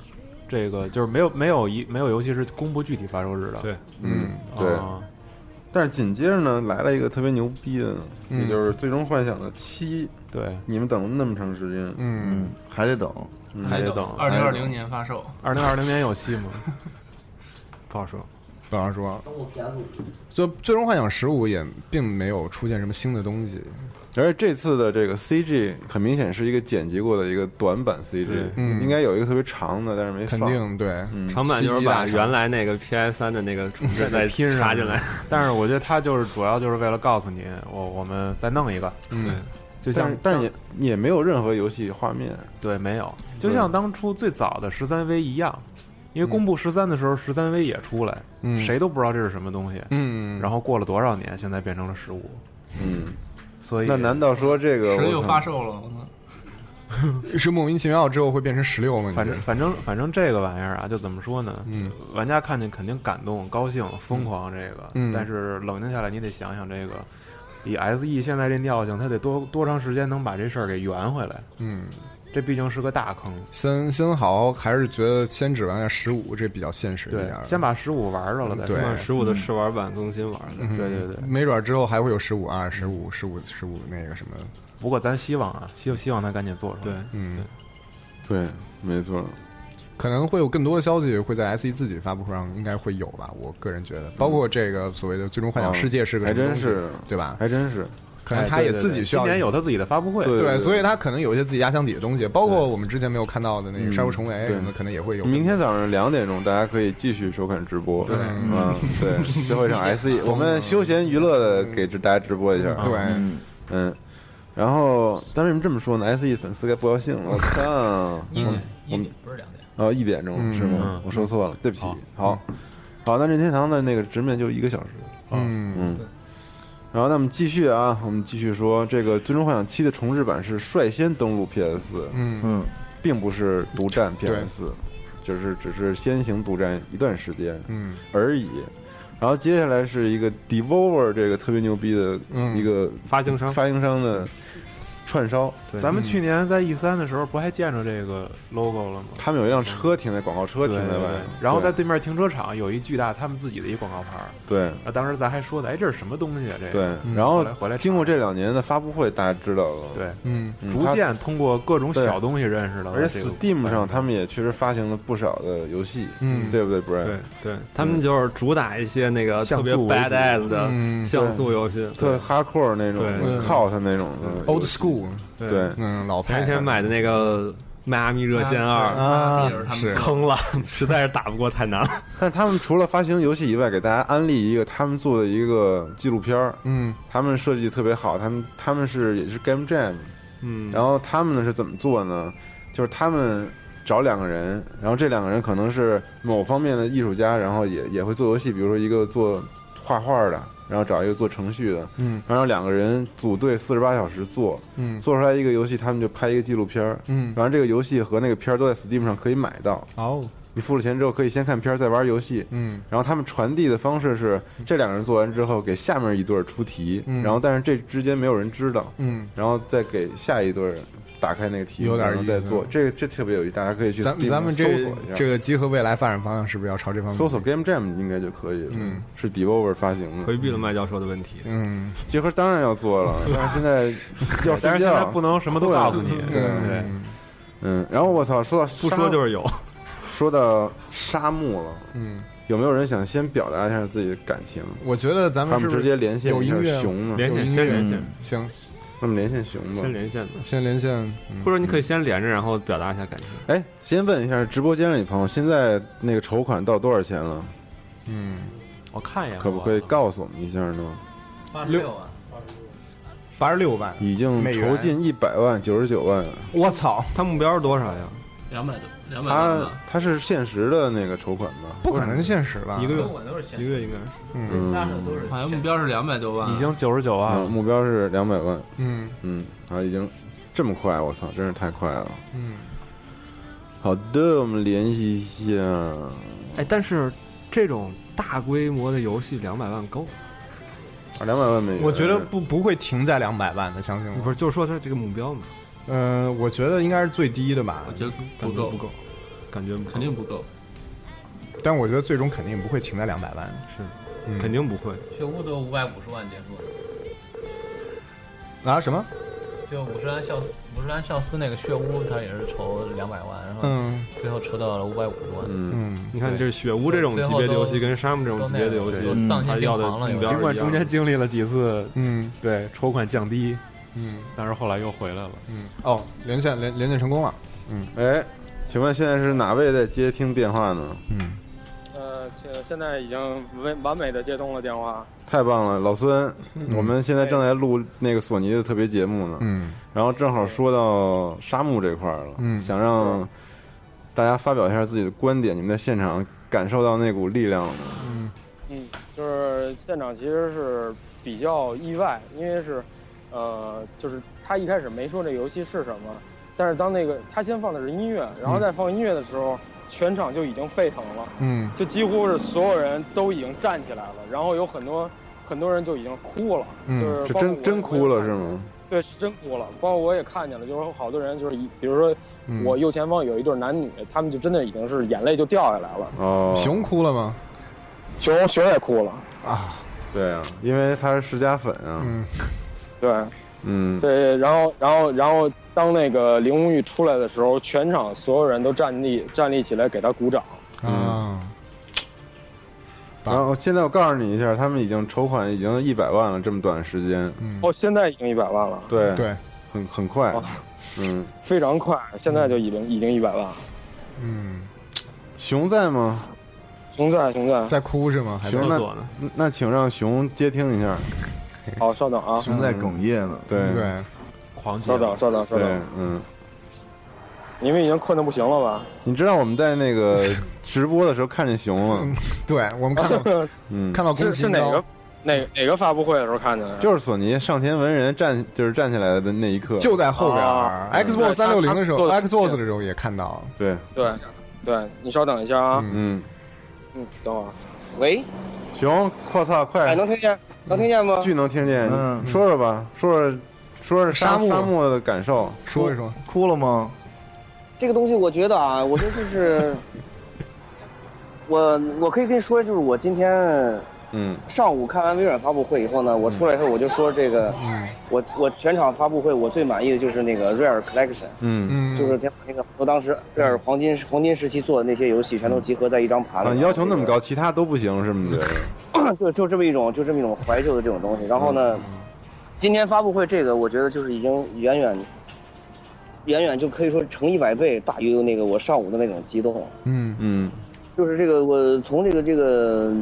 Speaker 2: 这个就是没有没有一没有游戏是公布具体发售日的。
Speaker 5: 对
Speaker 3: 嗯对。
Speaker 2: 啊
Speaker 3: 但是紧接着呢，来了一个特别牛逼的，
Speaker 7: 嗯
Speaker 3: 也就是《最终幻想》的七，
Speaker 2: 对，
Speaker 3: 你们等了那么长时间，
Speaker 7: 嗯，
Speaker 8: 嗯，还得等，
Speaker 3: 嗯
Speaker 2: 还得等。
Speaker 11: 二零二零年发售，
Speaker 2: 二零二零年有戏吗？
Speaker 5: 不好说。
Speaker 7: 不好说。就《最终幻想十五》也并没有出现什么新的东西。
Speaker 3: 而且这次的这个 CG 很明显是一个剪辑过的一个短版 CG，
Speaker 7: 嗯。
Speaker 3: 应该有一个特别长的，但是没
Speaker 7: 肯
Speaker 3: 放。
Speaker 7: 定对，
Speaker 3: 嗯，
Speaker 5: 长版就是把原来那个 PS 三的那个重置再
Speaker 2: 拼上
Speaker 5: 插进来，
Speaker 2: 但是我觉得它就是主要就是为了告诉你，我我们再弄一个，
Speaker 7: 嗯，
Speaker 2: 就像
Speaker 3: 但但也也没有任何游戏画面，
Speaker 2: 对没有，就像当初最早的十三 V 一样，因为公布十三的时候，十三 V 也出来，
Speaker 7: 嗯。
Speaker 2: 谁都不知道这是什么东西。
Speaker 7: 嗯，
Speaker 2: 然后过了多少年，现在变成了十五，
Speaker 3: 嗯，
Speaker 2: 所以
Speaker 3: 那难道说这个
Speaker 11: 十六发售了，
Speaker 7: 是莫名其妙之后会变成十六吗？
Speaker 2: 反正反正反正这个玩意儿啊，就怎么说呢？
Speaker 7: 嗯，
Speaker 2: 玩家看见肯定感动、高兴、疯狂，这个，
Speaker 7: 嗯
Speaker 2: 但是冷静下来，你得想想这个，以 SE 现在这尿性，他得多多长时间能把这事儿给圆回来？
Speaker 7: 嗯，
Speaker 2: 这毕竟是个大坑。
Speaker 7: 先先好好还是觉得先只玩下十五，这比较现实一点儿。，
Speaker 2: 先把十五玩着了再说。
Speaker 7: 对
Speaker 5: 十五的试玩版更新玩
Speaker 2: 对对对
Speaker 7: 没准儿之后还会有十五二、十五、十五、十五那个什么。
Speaker 2: 不过咱希望啊，希希望他赶紧做出来。
Speaker 5: 对，
Speaker 7: 嗯，
Speaker 3: 对，没错。
Speaker 7: 可能会有更多的消息会在 SE 自己发布会上应该会有吧，我个人觉得，包括这个所谓的《最终幻想世界》是个
Speaker 3: 还真是，
Speaker 7: 对吧？
Speaker 3: 还真是，
Speaker 7: 可能他也自己需要
Speaker 2: 今年有他自己的发布会，
Speaker 7: 对，所以他可能有一些自己压箱底的东西，包括我们之前没有看到的那个
Speaker 3: 嗯《
Speaker 7: 杀出重围》
Speaker 3: 对
Speaker 7: 什么，可能也会有。
Speaker 3: 明天早上两点钟，大家可以继续收看直播。
Speaker 7: 对
Speaker 3: 嗯，对，最后一场 SE，我们休闲娱乐的给大家直播一下。
Speaker 7: 对，
Speaker 3: 嗯，然后，但为什么这么说呢？SE 粉丝该不高兴了，我操！
Speaker 10: 一点一
Speaker 3: 我们
Speaker 10: 点不是两点。
Speaker 3: 哦，一点钟
Speaker 7: 嗯
Speaker 3: 是吗
Speaker 2: 嗯？
Speaker 3: 我说错了，对不起。
Speaker 2: 好，
Speaker 3: 好，那任天堂的那个直面就一个小时。
Speaker 7: 嗯
Speaker 3: 嗯。然后，那么继续啊，我们继续说，这个《最终幻想七》的重置版是率先登陆 PS，
Speaker 7: 嗯
Speaker 8: 嗯，
Speaker 3: 并不是独占 PS，就是只是先行独占一段时间
Speaker 7: 嗯。
Speaker 3: 而已。然后接下来是一个 Devolver 这个特别牛逼的
Speaker 7: 嗯。
Speaker 3: 一个
Speaker 5: 发行商。
Speaker 3: 发行商的串烧，
Speaker 5: 对。
Speaker 2: 咱们去年在 E 三的时候不还见着这个 logo 了吗？
Speaker 3: 他们有一辆车停在广告车停在外
Speaker 2: 对对对，然后在对面停车场有一巨大他们自己的一广告牌儿。
Speaker 3: 对。
Speaker 2: 啊，当时咱还说的，哎，这是什么东西啊？这个？
Speaker 3: 对，
Speaker 7: 嗯
Speaker 3: 然后
Speaker 2: 回来
Speaker 3: 经过这两年的发布会，大家知道了，
Speaker 2: 对，
Speaker 7: 嗯。
Speaker 3: 嗯
Speaker 2: 逐渐通过各种小东西认识到了
Speaker 3: 而且 Steam 上他们也确实发行了不少的游戏，
Speaker 7: 嗯。
Speaker 3: 对不对，Brian？
Speaker 5: 对对，他们就是主打一些那个特别
Speaker 3: 像素
Speaker 5: badass 的
Speaker 7: 嗯
Speaker 5: 像素游戏，
Speaker 3: 对。hardcore 那种
Speaker 5: 对。
Speaker 3: 靠他那种的
Speaker 7: ，old school，
Speaker 3: 对，
Speaker 7: 嗯，老
Speaker 5: 前天买的那个迈阿密热线二
Speaker 7: 啊是
Speaker 5: 坑了，实在是打不过，太难了。
Speaker 3: 但他们除了发行游戏以外，给大家安利一个他们做的一个纪录片儿，
Speaker 7: 嗯
Speaker 3: 他们设计特别好，他们他们是也是 Game Jam，
Speaker 5: 嗯，
Speaker 3: 然后他们呢是怎么做呢？就是他们找两个人，然后这两个人可能是某方面的艺术家，然后也也会做游戏，比如说一个做画画的，然后找一个做程序的，
Speaker 7: 嗯。
Speaker 3: 然后两个人组队四十八小时做，
Speaker 7: 嗯。
Speaker 3: 做出来一个游戏，他们就拍一个纪录片儿，
Speaker 7: 嗯，
Speaker 3: 然后这个游戏和那个片儿都在 Steam 上可以买到。
Speaker 7: 哦，
Speaker 3: 你付了钱之后，可以先看片儿，再玩游戏。
Speaker 7: 嗯。
Speaker 3: 然后他们传递的方式是，这两个人做完之后，给下面一对儿出题，
Speaker 7: 嗯。
Speaker 3: 然后但是这之间没有人知道，
Speaker 7: 嗯，
Speaker 3: 然后再给下一对儿打开那个题目，
Speaker 7: 有点
Speaker 3: 然后再做。这个这特别有意思，大家可以去
Speaker 7: 咱
Speaker 3: Steam
Speaker 7: 咱们这
Speaker 3: 上搜索一下。
Speaker 7: 这个集合未来发展方向是不是要朝这方面？
Speaker 3: 搜索 Game Jam 应该就可以了。
Speaker 7: 嗯，
Speaker 3: 是 Devolver 发行的。
Speaker 5: 回避了麦教授的问题。
Speaker 7: 嗯，
Speaker 3: 集合当然要做了，但是现在要睡觉，
Speaker 2: 但是现在不能什么都告诉你
Speaker 3: 对
Speaker 2: 对
Speaker 3: 嗯，然后我操，说到
Speaker 5: 不说就是有，
Speaker 3: 说到沙漠了，
Speaker 7: 嗯，
Speaker 3: 有没有人想先表达一下自己的感情？
Speaker 7: 我觉得咱们是是
Speaker 3: 他们直接连线一下
Speaker 7: 有音乐
Speaker 3: 熊呢？
Speaker 5: 连线先连线
Speaker 7: 嗯行，
Speaker 3: 那么连线行吗。
Speaker 5: 先连线吧，
Speaker 7: 先连线，嗯
Speaker 5: 或者你可以先连着，然后表达一下感情。
Speaker 3: 哎，先问一下直播间里朋友，现在那个筹款到多少钱了？
Speaker 7: 嗯，
Speaker 2: 我看一眼，
Speaker 3: 可不可以告诉我们一下呢？
Speaker 10: 八十六万，
Speaker 7: 八十六万，
Speaker 3: 已经筹进一百万，九十九万。
Speaker 7: 我操，
Speaker 5: 他目标是多少呀？
Speaker 10: 两百多，两百万
Speaker 3: 他
Speaker 10: 吧。
Speaker 3: 他是现实的那个筹款吧？
Speaker 7: 不可能现实吧？
Speaker 5: 一个月
Speaker 10: 管都是现
Speaker 5: 一个月应该是。
Speaker 7: 嗯
Speaker 10: 大手都是
Speaker 11: 好像目标是两百多万，
Speaker 2: 已经九十九万
Speaker 3: 嗯，
Speaker 2: 了。
Speaker 3: 目标是两百万。
Speaker 7: 嗯
Speaker 3: 嗯，啊，已经这么快，我操，真是太快了。
Speaker 7: 嗯，
Speaker 3: 好的，我们联系一下。
Speaker 5: 哎，但是这种大规模的游戏两百万够？
Speaker 3: 啊，两百万美元。
Speaker 7: 我觉得不不会停在两百万的，相信我。
Speaker 5: 不是，就是说他这个目标嘛，
Speaker 7: 嗯，我觉得应该是最低的吧。
Speaker 11: 我，觉得不够。
Speaker 5: 感觉不，够，感觉
Speaker 11: 肯定不够。
Speaker 7: 但我觉得最终肯定不会停在两百万。
Speaker 5: 是，
Speaker 7: 嗯。
Speaker 5: 肯定不会。
Speaker 10: 血屋都五百五十万结束了，
Speaker 7: 啊什么？
Speaker 10: 就五十岚孝司，五十岚孝司那个血屋，他也是筹两百万，然后
Speaker 7: 嗯。
Speaker 10: 最后筹到了五百五十万。
Speaker 3: 嗯，
Speaker 7: 嗯，
Speaker 5: 你看，就是血屋这种级别的游戏跟沙漠这种级别的游戏
Speaker 10: 都那个，
Speaker 5: 它要的
Speaker 10: 都丧心病狂了
Speaker 5: 目标
Speaker 2: 尽管中间经历了几次
Speaker 7: 嗯。
Speaker 2: 对筹款降低，
Speaker 7: 嗯
Speaker 2: 但是后来又回来了。
Speaker 7: 嗯，哦，连线连连线成功了。
Speaker 3: 嗯哎，请问现在是哪位在接听电话呢？
Speaker 7: 嗯，
Speaker 12: 呃，现现在已经完完美的接通了电话。
Speaker 3: 太棒了，老孙，我们现在正在录那个索尼的特别节目呢。
Speaker 7: 嗯
Speaker 3: 然后正好说到沙漠这块儿了，
Speaker 7: 嗯
Speaker 3: 想让大家发表一下自己的观点。你们在现场感受到那股力量了吗？
Speaker 7: 嗯
Speaker 12: 嗯，就是现场其实是比较意外，因为是，呃，就是他一开始没说这游戏是什么，但是当那个他先放的是音乐，然后再放音乐的时候，全场就已经沸腾了，
Speaker 7: 嗯
Speaker 12: 就几乎是所有人都已经站起来了，然后有很多很多人就已经哭了，就是
Speaker 3: 真真哭了是吗？
Speaker 12: 对，是真哭了。包括我也看见了，就是好多人就是一，比如说
Speaker 7: 嗯
Speaker 12: 我右前方有一对男女，他们就真的已经是眼泪就掉下来了。
Speaker 3: 哦，
Speaker 7: 熊哭了吗？
Speaker 12: 熊熊也哭了，
Speaker 7: 啊，
Speaker 3: 对啊，因为他是世家粉啊。
Speaker 7: 嗯
Speaker 12: 对
Speaker 3: 嗯，
Speaker 12: 对，然后然后然后当那个林红玉出来的时候，全场所有人都站立站立起来给他鼓掌。
Speaker 7: 啊，
Speaker 3: 然后现在我告诉你一下，他们已经筹款已经一百万了，这么短时间。
Speaker 12: 哦，现在已经一百万了，
Speaker 3: 对
Speaker 7: 对，
Speaker 3: 很很快
Speaker 12: 哦。
Speaker 3: 嗯，
Speaker 12: 非常快，现在就已经已经一百万了。
Speaker 7: 嗯，
Speaker 3: 熊在吗？
Speaker 12: 熊在，熊在，
Speaker 7: 在哭是吗？还在
Speaker 3: 熊那
Speaker 7: 厕所呢
Speaker 3: 那那请让熊接听一下。
Speaker 12: 好，稍等啊。
Speaker 8: 熊在哽咽呢。
Speaker 3: 对
Speaker 7: 对，
Speaker 2: 狂
Speaker 12: 稍等，稍等，稍等。，
Speaker 3: 嗯。
Speaker 12: 你们已经困得不行了吧？
Speaker 3: 你知道我们在那个 直播的时候看见熊了，
Speaker 7: 对我们看到
Speaker 3: 嗯，
Speaker 7: 看到
Speaker 12: 是是哪个哪哪个发布会的时候看见的？
Speaker 3: 就是索尼上田文人站就是站起来的那一刻，
Speaker 7: 就在后边
Speaker 12: 啊。
Speaker 7: Xbox 三六零的时候，Xbox 的时候也看到。
Speaker 3: 对，
Speaker 12: 对，对你稍等一下啊。
Speaker 3: 嗯，
Speaker 12: 嗯，等会儿。喂，
Speaker 3: 熊，我操，快！
Speaker 12: 哎，能听见？能听见吗？
Speaker 3: 巨能听见，
Speaker 8: 嗯
Speaker 3: 说说吧，说说说说沙
Speaker 13: 沙漠
Speaker 3: 沙漠的感受，
Speaker 7: 说一说，
Speaker 8: 哭了吗？
Speaker 13: 这个东西，我觉得啊，我觉得就是，我我可以跟你说，就是我今天
Speaker 3: 嗯
Speaker 13: 上午看完微软发布会以后呢，我出来以后我就说这个，
Speaker 7: 嗯
Speaker 13: 我我全场发布会我最满意的就是那个 Rare Collection，
Speaker 3: 嗯
Speaker 7: 嗯，
Speaker 13: 就是他把那个我当时 Rare 黄金黄金时期做的那些游戏全都集合在一张盘
Speaker 3: 啊，
Speaker 13: 里。
Speaker 3: 你要求那么高，其他都不行是吗？你觉得？
Speaker 13: 对，就这么一种，就这么一种怀旧的这种东西。然后呢，今天发布会这个，我觉得就是已经远远，远远就可以说成一百倍大于那个我上午的那种激动。
Speaker 7: 嗯
Speaker 3: 嗯
Speaker 13: 就是这个，我从这个这个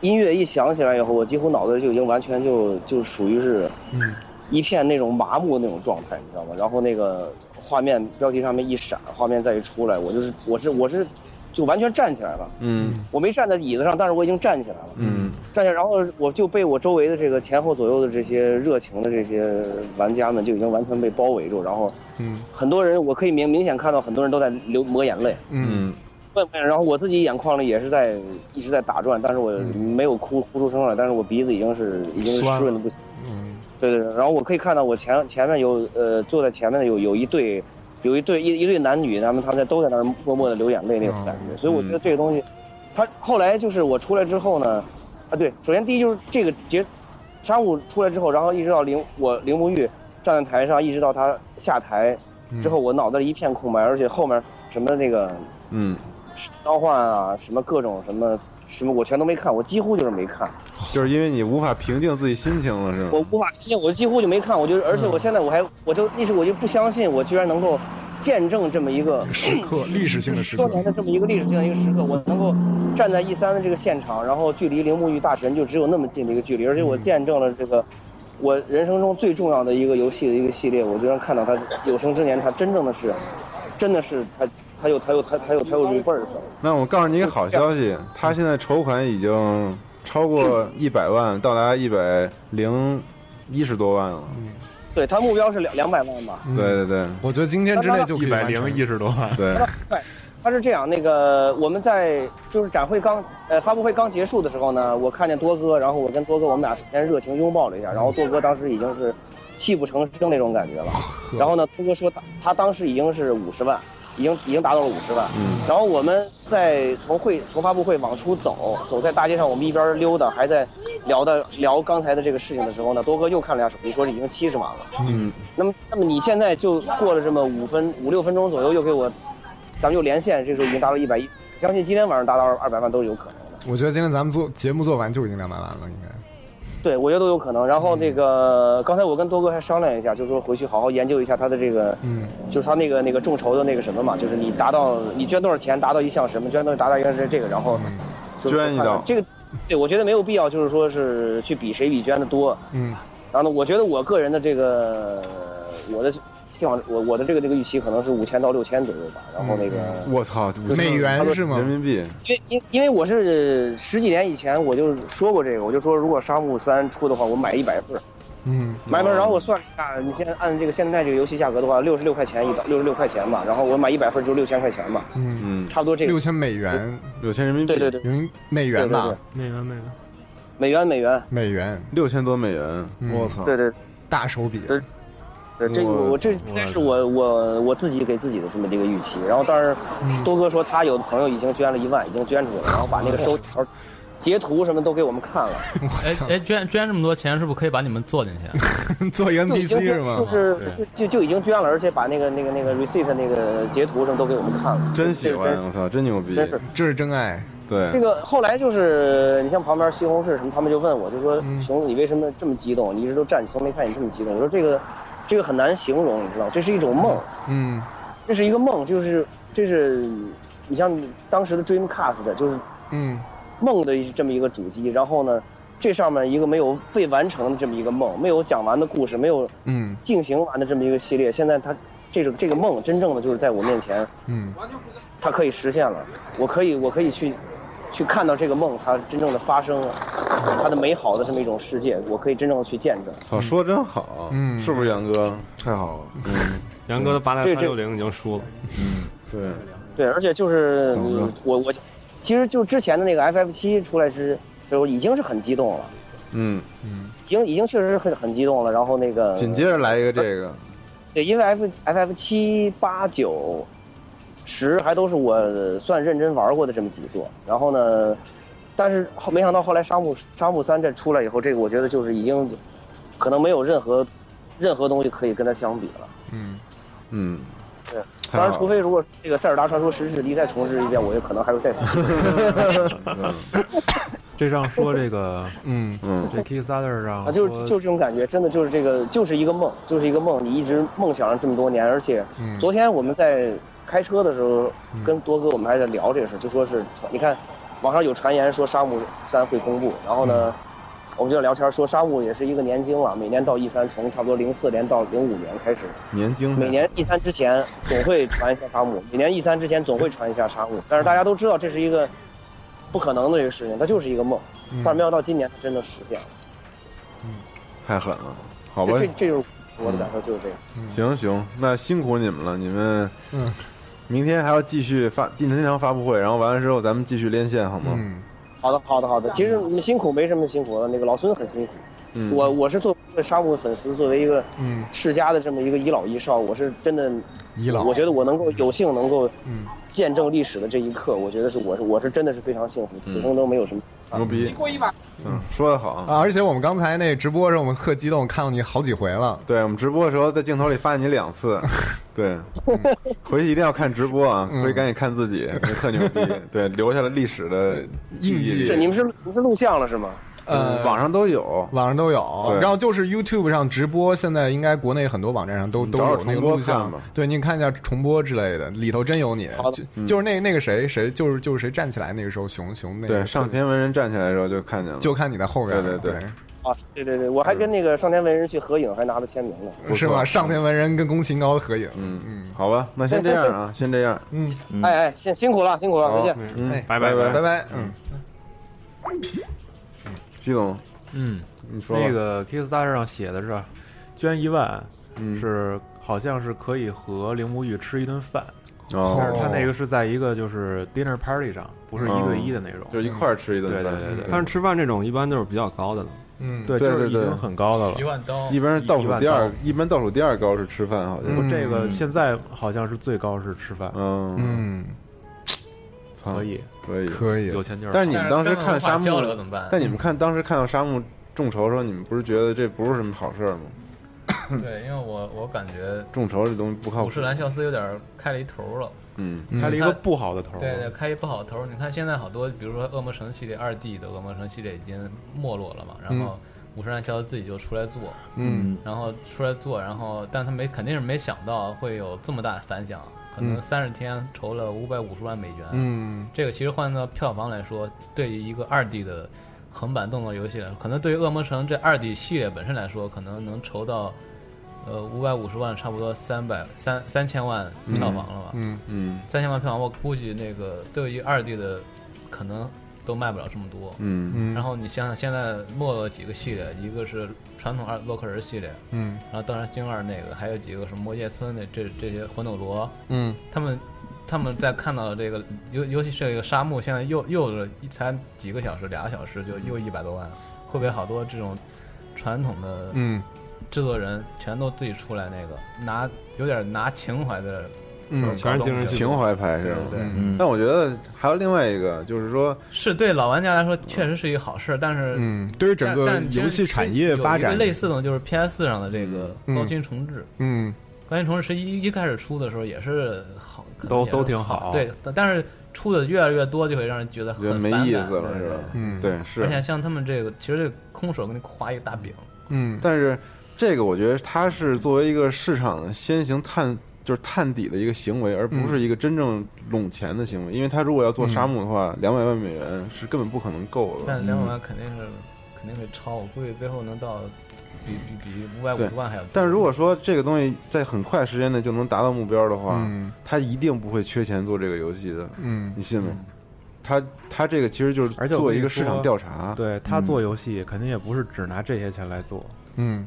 Speaker 13: 音乐一响起来以后，我几乎脑子就已经完全就就属于是
Speaker 7: 嗯
Speaker 13: 一片那种麻木的那种状态，你知道吗？然后那个画面标题上面一闪，画面再一出来，我就是我是我是就完全站起来了。
Speaker 3: 嗯
Speaker 13: 我没站在椅子上，但是我已经站起来了。
Speaker 3: 嗯
Speaker 13: 站起来，然后我就被我周围的这个前后左右的这些热情的这些玩家们就已经完全被包围住，然后
Speaker 7: 嗯
Speaker 13: 很多人我可以明明显看到很多人都在流抹眼泪，
Speaker 7: 嗯
Speaker 13: 然后我自己眼眶里也是在一直在打转，但是我没有哭哭出声来，但是我鼻子已经是已经是湿润的不行。
Speaker 7: 嗯。
Speaker 13: 对对对，然后我可以看到我前前面有呃坐在前面的有有一对有一对一一对男女，他们他们在都在那儿默默的流眼泪那种感觉，所以我觉得这个东西，他后来就是我出来之后呢，啊对，首先第一就是这个结商务出来之后，然后一直到铃我铃木玉站在台上，一直到他下台之后，我脑袋里一片空白，而且后面什么那个
Speaker 3: 嗯，
Speaker 13: 召唤啊，什么各种什么什么我全都没看，我几乎就是没看。
Speaker 3: 就是因为你无法平静自己心情了，是吗？
Speaker 13: 我无法平静，我几乎就没看，我就而且我现在我还我就一时我就不相信，我居然能够见证这么一个
Speaker 7: 时刻，历史性的时刻
Speaker 13: 多。年的这么一个历史性的一个时刻，我能够站在 E 三的这个现场，然后距离铃木玉大神就只有那么近的一个距离，而且我见证了这个我人生中最重要的一个游戏的一个系列，我居然看到他有生之年，他真正的是，真的是他他有他有他他有他有 reverse。
Speaker 3: 那我告诉你一个好消息，他现在筹款已经超过一百万，到达一百零一十多万了。
Speaker 13: 对他目标是两两百万吧？
Speaker 3: 对对对，
Speaker 7: 我觉得今天之内就
Speaker 2: 一百零一十多万，
Speaker 3: 对，
Speaker 13: 对，他是这样，那个我们在就是展会刚呃发布会刚结束的时候呢，我看见多哥，然后我跟多哥我们俩首先热情拥抱了一下，然后多哥当时已经是泣不成声那种感觉了，然后呢，多哥说他他当时已经是五十万，已经已经达到了五十万，
Speaker 3: 嗯
Speaker 13: 然后我们在从会从发布会往出走，走在大街上，我们一边溜达，还在聊的聊刚才的这个事情的时候呢，多哥又看了一下手机，说是已经七十万了。
Speaker 3: 嗯
Speaker 13: 那么，那么你现在就过了这么五分五六分钟左右，又给我，咱们又连线，这个时候已经达到一百一，相信今天晚上达到二百万都是有可能的。
Speaker 7: 我觉得今天咱们做节目做完就已经两百万了，应该。
Speaker 13: 对，我觉得都有可能。然后那个，刚才我跟多哥还商量一下，就说回去好好研究一下他的这个，
Speaker 7: 嗯，
Speaker 13: 就是他那个那个众筹的那个什么嘛，就是你达到你捐多少钱，达到一项什么，捐多少达到一项是这个，然后就是
Speaker 3: 捐一道。
Speaker 13: 这个，对我觉得没有必要，就是说是去比谁比捐的多。
Speaker 7: 嗯。
Speaker 13: 然后呢，我觉得我个人的这个我的我我的这个这个预期可能是五千到六千左右吧。然后那个，
Speaker 3: 我操，
Speaker 7: 美元是吗
Speaker 3: 人民币，
Speaker 13: 因因因为我是十几年以前我就说过这个，我就说如果沙漠三出的话，我买一百份，
Speaker 7: 嗯
Speaker 13: 买一份。然后我算了一下，你现在按这个现在这个游戏价格的话，六十六块钱一六十六块钱吧。然后我买一百份儿就六千块钱嘛，
Speaker 7: 嗯
Speaker 3: 嗯，
Speaker 13: 差不多这个
Speaker 7: 六千美元，
Speaker 3: 六千人民币，
Speaker 13: 对对对，
Speaker 7: 人美元吧，
Speaker 2: 美元美元，
Speaker 13: 美元美元，
Speaker 7: 美元，
Speaker 3: 六千多美元，
Speaker 7: 嗯
Speaker 3: 我操，
Speaker 13: 对对
Speaker 7: 大手笔。
Speaker 13: 对对，这个
Speaker 3: 我
Speaker 13: 我这应该是我我我自己给自己的这么一个预期。然后但是，多哥说他有的朋友已经捐了一万，已经捐出去了，然后把那个收条截图什么都给我们看了。
Speaker 10: 哎哎，捐捐这么多钱，是不是可以把你们做进去？
Speaker 7: 做一个 NPC 是吗？
Speaker 13: 就是就就就已经捐了，而且把那个那个那个 receipt 那个截图什么都给我们看了。
Speaker 3: 真喜
Speaker 13: 这个
Speaker 3: 欢，我操，真牛逼，
Speaker 13: 真是
Speaker 7: 这是真爱。
Speaker 3: 对，
Speaker 13: 这个后来就是你像旁边西红柿什么，他们就问我，就说
Speaker 7: 嗯
Speaker 13: 熊，你为什么这么激动？你一直都站起，从没看你这么激动。我说这个这个很难形容，你知道，这是一种梦，
Speaker 7: 嗯。
Speaker 13: 这是一个梦，就是这是你像当时的 Dreamcast 的，就是
Speaker 7: 嗯。
Speaker 13: 梦的这么一个主机，然后呢，这上面一个没有被完成的这么一个梦，没有讲完的故事，没有
Speaker 7: 嗯。
Speaker 13: 进行完的这么一个系列，现在它这种这个梦真正的就是在我面前，
Speaker 7: 嗯。
Speaker 13: 它可以实现了，我可以我可以去去看到这个梦它真正的发生，它的美好的这么一种世界，我可以真正的去见证。
Speaker 3: 操，说的真好，
Speaker 7: 嗯
Speaker 3: 是不是杨哥？太好了，嗯，
Speaker 5: 杨哥的八代三六零已经输了，
Speaker 3: 嗯，对，
Speaker 13: 对，而且就是你我我，其实就之前的那个 FF 七出来之时候已经是很激动了，
Speaker 3: 嗯，
Speaker 13: 已经已经确实是很很激动了。然后那个
Speaker 3: 紧接着来一个这个，
Speaker 13: 对，因为 F FF 七八九十还都是我算认真玩过的这么几座，然后呢，但是后没想到后来沙漠沙漠三这出来以后，这个我觉得就是已经可能没有任何任何东西可以跟它相比了。
Speaker 7: 嗯。
Speaker 3: 嗯，
Speaker 13: 对，当然，除非如果这个塞尔达传说十世纪再重置一遍，我也可能还会再
Speaker 2: 这上说这个，
Speaker 7: 嗯
Speaker 3: 嗯，
Speaker 2: 这 Kickstarter 上
Speaker 13: 啊，就是就是这种感觉，真的就是这个，就是一个梦，就是一个梦，你一直梦想了这么多年，而且
Speaker 7: 嗯。
Speaker 13: 昨天我们在开车的时候跟多哥我们还在聊这个事，就说是你看网上有传言说沙漠三会公布，然后呢，我们就聊天说沙漠也是一个年经了，每年到 E 三，从差不多零四年到零五年开始，
Speaker 3: 年经
Speaker 13: 每年 E 三之前总会传一下沙漠，每年 E 三之前总会传一下沙漠，但是大家都知道这是一个不可能的一个事情，它就是一个梦，
Speaker 3: 嗯。
Speaker 13: 但是没想到今年它真的实现了。
Speaker 3: 嗯太狠了，好吧。
Speaker 13: 这，这这就是我的感受，就是这个。
Speaker 3: 行行，那辛苦你们了，你们，
Speaker 7: 嗯，
Speaker 3: 明天还要继续发任天堂发布会，然后完了之后咱们继续连线好吗？
Speaker 7: 嗯。
Speaker 13: 好的，好的，好的。其实你们辛苦没什么辛苦的，那个老孙很辛苦。
Speaker 3: 嗯。
Speaker 13: 我我是作为一个沙漠粉丝，作为一个
Speaker 7: 嗯。
Speaker 13: 世家的这么一个一老一少，我是真的，
Speaker 7: 一老。
Speaker 13: 我觉得我能够有幸能够
Speaker 7: 嗯
Speaker 13: 见证历史的这一刻，我觉得是我是我是真的是非常幸福，此生都没有什么
Speaker 3: 牛逼，
Speaker 13: 过一把。
Speaker 3: 嗯，说的好
Speaker 7: 啊！而且我们刚才那直播的时候，我们特激动，看到你好几回了。
Speaker 3: 对我们直播的时候，在镜头里发现你两次，对，回去一定要看直播啊，回去赶紧看自己，特牛逼，对，留下了历史的 印记。
Speaker 13: 是你们是你们是录像了是吗？
Speaker 7: 呃，
Speaker 3: 网上都有，
Speaker 7: 网上都有。然后就是 YouTube 上直播，现在应该国内很多网站上都都有那个录像
Speaker 3: 吧。
Speaker 7: 对，你看一下重播之类的，里头真有你。就
Speaker 3: 嗯
Speaker 7: 就是那那个谁谁就是就是谁站起来那个时候，熊熊那个
Speaker 3: 对，上天文人站起来的时候就看见了，
Speaker 7: 就看你在后面。
Speaker 3: 对对对，
Speaker 13: 啊，对对对，我还跟那个上天文人去合影，还拿了签名呢。
Speaker 7: 是吗？上天文人跟宫崎高的合影。
Speaker 3: 嗯嗯，好吧，那先这样啊，先这样，
Speaker 7: 嗯，
Speaker 13: 哎哎，辛辛苦了，辛苦了，再见。
Speaker 3: 嗯，
Speaker 7: 拜
Speaker 3: 拜
Speaker 7: 拜拜。嗯，
Speaker 3: 徐总，
Speaker 2: 嗯，
Speaker 3: 你说
Speaker 2: 那个 Kickstarter 上写的是捐一万，
Speaker 3: 嗯。
Speaker 2: 是好像是可以和铃木玉吃一顿饭。
Speaker 3: 哦。
Speaker 2: 但是他那个是在一个就是 dinner party 上，不是一对一的那种，
Speaker 3: 就一块儿吃一顿饭。
Speaker 2: 对对对对。
Speaker 5: 但是吃饭这种一般都是比较高的了。
Speaker 7: 嗯。
Speaker 2: 对，就是
Speaker 3: 对对
Speaker 2: 已经很高的了，
Speaker 10: 一万刀。
Speaker 3: 一般是倒数第二
Speaker 2: 一
Speaker 3: 般倒数第二高是吃饭，好像。
Speaker 2: 不这个现在好像是最高是吃饭，
Speaker 3: 嗯。
Speaker 7: 嗯，
Speaker 2: 可以
Speaker 3: 可以
Speaker 7: 可以
Speaker 2: 有钱就是。
Speaker 3: 但是你们当时看沙漠
Speaker 10: 交流怎么办
Speaker 3: 但你们看当时看到沙漠众筹的时候，你们不是觉得这不是什么好事儿吗？
Speaker 10: 对，因为我我感觉
Speaker 3: 众筹这东西不靠谱
Speaker 10: 武士。兰肖斯有点开了一头了。
Speaker 3: 嗯，
Speaker 2: 开了一个不好的头。
Speaker 10: 对对，开一不好的头。你看现在好多，比如说恶魔城系列二 D 的恶魔城系列已经没落了嘛，然后武士兰肖斯自己就出来做，
Speaker 7: 嗯，
Speaker 10: 然后出来做，然后但他没肯定是没想到会有这么大的反响，可能
Speaker 7: 嗯
Speaker 10: 三十天筹了五百五十万美元，
Speaker 7: 嗯，
Speaker 10: 这个其实换到票房来说，对于一个二 D 的横版动作游戏来说，可能对于恶魔城这二 D 系列本身来说，可能能筹到。呃，五百五十万，差不多三百三三千万票房了吧？
Speaker 7: 嗯
Speaker 3: 嗯
Speaker 10: 三千万票房，我估计那个对于二 D 的可能都卖不了这么多。
Speaker 3: 嗯。
Speaker 7: 嗯。
Speaker 10: 然后你想想，现在没了几个系列，一个是传统二洛克人系列，
Speaker 7: 嗯，
Speaker 10: 然后当然星二那个，还有几个什么魔界村的这这些魂斗罗，
Speaker 7: 嗯，
Speaker 10: 他们他们在看到了这个，尤尤其是这个沙漠，现在又又一才几个小时，俩小时就又一百多万，会不会好多这种传统的
Speaker 7: 嗯。
Speaker 10: 制作人全都自己出来那个拿有点拿情怀在
Speaker 7: 嗯
Speaker 5: 全是精神
Speaker 3: 情怀牌是吧？
Speaker 10: 对对
Speaker 8: 嗯。
Speaker 3: 但我觉得还有另外一个，就是说，
Speaker 10: 是对老玩家来说确实是一个好事，但是
Speaker 7: 嗯，对于整个游戏产业发展
Speaker 10: 类似的就是 PS 上的这个
Speaker 7: 嗯。
Speaker 10: 高清重置，
Speaker 7: 嗯。
Speaker 10: 高清重置是一一开始出的时候也是好，
Speaker 2: 都都挺好。
Speaker 10: 好，对，但是出的越来越多，就会让人觉得
Speaker 3: 觉得没
Speaker 10: 很反感
Speaker 3: 意思了，是吧？
Speaker 7: 嗯
Speaker 3: 对，是。
Speaker 10: 而。且像他们这个，其实这空手给你画一个大饼，
Speaker 7: 嗯
Speaker 3: 但是这个我觉得它是作为一个市场先行探，就是探底的一个行为，而不是一个真正拢钱的行为。因为他如果要做沙漠的话，两百万美元是根本不可能够的。
Speaker 10: 但两百万肯定是肯定会超，我估计最后能到比比比五百五十万还要多。
Speaker 3: 但如果说这个东西在很快时间内就能达到目标的话，
Speaker 7: 嗯。
Speaker 3: 他一定不会缺钱做这个游戏的，
Speaker 7: 嗯。
Speaker 3: 你信吗？他他这个其实就是做一个市场调查，
Speaker 2: 对他
Speaker 3: 嗯。
Speaker 2: 做游戏肯定也不是只拿这些钱来做，
Speaker 7: 嗯，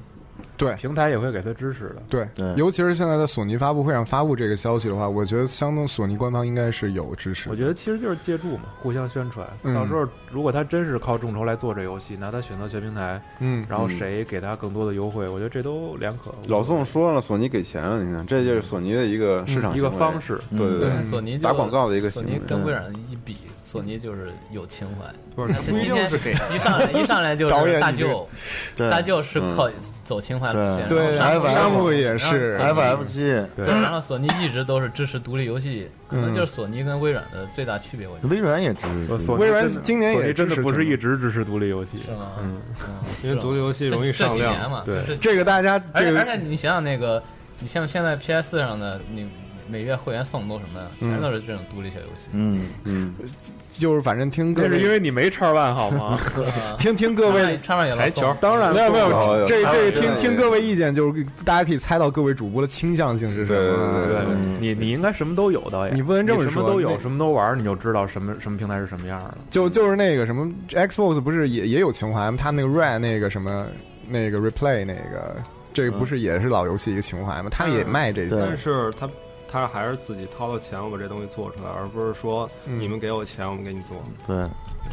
Speaker 7: 对
Speaker 2: 平台也会给他支持的。
Speaker 7: 对
Speaker 8: 对
Speaker 7: 尤其是现在在索尼发布会上发布这个消息的话，我觉得相当索尼官方应该是有支持。
Speaker 2: 我觉得其实就是借助嘛，互相宣传。
Speaker 7: 嗯
Speaker 2: 到时候如果他真是靠众筹来做这游戏，那他选择全平台，
Speaker 7: 嗯
Speaker 2: 然后谁给他更多的优惠，我觉得这都两可。
Speaker 3: 老宋说了，索尼给钱了，你看，这就是索尼的一个市场
Speaker 2: 嗯一个方式
Speaker 3: 对对
Speaker 10: 对索尼
Speaker 3: 打广告的一个
Speaker 10: 索
Speaker 3: 行为。
Speaker 10: 尼跟微软一比，索尼就是有情怀。
Speaker 5: 不是
Speaker 10: 他
Speaker 5: 不一定是给
Speaker 10: 一上来 一上来就是大舅，大舅是靠走情怀路线，
Speaker 7: 对
Speaker 10: 然后
Speaker 7: 对
Speaker 10: 沙漠
Speaker 7: 沙漠也是
Speaker 8: FF 七，
Speaker 10: 对，然后索尼一直都是支持独立游戏，可能就是索尼跟微软的最大区别，我觉得
Speaker 8: 微软也支持。
Speaker 7: 微软今年也
Speaker 2: 真的
Speaker 7: 支持
Speaker 2: 不是一直支持独立游戏，
Speaker 10: 是吗？
Speaker 2: 嗯，
Speaker 5: 因为独立游戏容易
Speaker 10: 这
Speaker 5: 上量
Speaker 10: 这几年嘛，
Speaker 2: 对
Speaker 10: 就是
Speaker 7: 这个大家
Speaker 10: 而且而且你想想那个，你像现在 PS 上的你每月会员送的都什么呀？
Speaker 7: 嗯
Speaker 10: 全都是这种独立小游戏。
Speaker 8: 嗯
Speaker 3: 嗯，
Speaker 7: 就是反正听各
Speaker 2: 那是因为你没叉 One 好吗？
Speaker 7: 听听各位
Speaker 10: 上面也
Speaker 2: 台球当然
Speaker 7: 没有没
Speaker 3: 有
Speaker 7: 这这听听各位意见，就是大家可以猜到各位主播的倾向性是什么。
Speaker 3: 对对
Speaker 2: 对，你你应该什么都有导演，
Speaker 7: 你不能这么
Speaker 2: 什么都有，什么都玩，你就知道什么什么平台是什么样的。
Speaker 7: 就就是那个什么 Xbox 不是也也有情怀吗？他们那个 Red 那个什么那个 Replay 那个，这个不是也是老游戏一个情怀吗？他也卖这个。
Speaker 5: 但是他他还是自己掏了钱，我把这东西做出来，而不是说
Speaker 7: 嗯
Speaker 5: 你们给我钱，我们给你做，
Speaker 8: 对，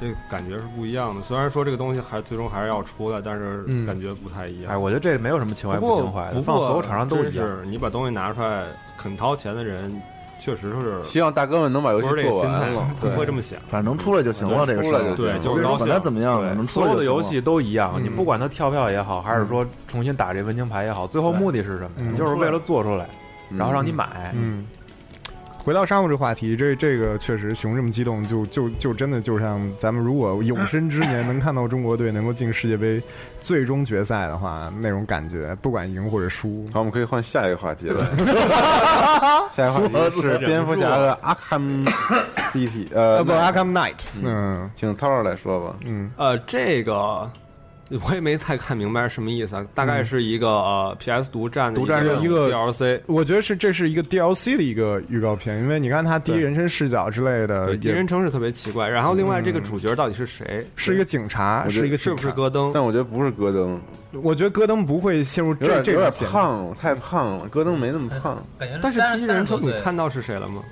Speaker 5: 这个感觉是不一样的。虽然说这个东西还最终还是要出来，但是
Speaker 7: 嗯
Speaker 5: 感觉不太一样。
Speaker 2: 哎，我觉得这没有什么情怀
Speaker 5: 不
Speaker 2: 情怀的，
Speaker 5: 不
Speaker 2: 放所有厂商都一样。
Speaker 5: 是你把东西拿出来，肯掏钱的人确实是
Speaker 3: 希望大哥们能把游戏
Speaker 5: 这个
Speaker 3: 做完
Speaker 5: 不会这么想。
Speaker 8: 反正能出来就行了，这个事儿。
Speaker 3: 出来就行
Speaker 5: 对，就是
Speaker 8: 管它怎么样，
Speaker 2: 对
Speaker 8: 能出
Speaker 2: 所
Speaker 8: 来就行了
Speaker 2: 有的游戏都一样，
Speaker 7: 嗯
Speaker 2: 你不管它跳票也好，还是说重新打这温情牌也好，最后目的是什么就是为了做出来，然后让你买。
Speaker 7: 嗯，回到沙漠这话题，这这个确实熊这么激动，就就就真的就像咱们如果有生之年能看到中国队能够进世界杯最终决赛的话，那种感觉，不管赢或者输，
Speaker 3: 好，我们可以换下一个话题了。下一个话题是蝙蝠侠的 Arkham City，呃，
Speaker 7: 呃不，Arkham Knight，嗯
Speaker 3: 请涛儿来说吧。
Speaker 7: 嗯
Speaker 5: 呃，这个我也没太看明白什么意思啊，大概是一个呃 PS 独占的
Speaker 7: 独占的一个
Speaker 5: DLC，
Speaker 7: 我觉得是这是一个 DLC 的一个预告片，因为你看他第一人称视角之类的，
Speaker 5: 第一人称是特别奇怪。然后另外这个主角到底是谁？
Speaker 7: 是一个警察，是一个
Speaker 5: 是不是？戈登？
Speaker 3: 但我觉得不是戈登，
Speaker 7: 我觉得戈登不会陷入这
Speaker 3: 这有点。胖了，太胖了。戈登没那么胖。
Speaker 10: 感觉
Speaker 5: 但是第一人称你看到是谁了吗？
Speaker 3: 嗯，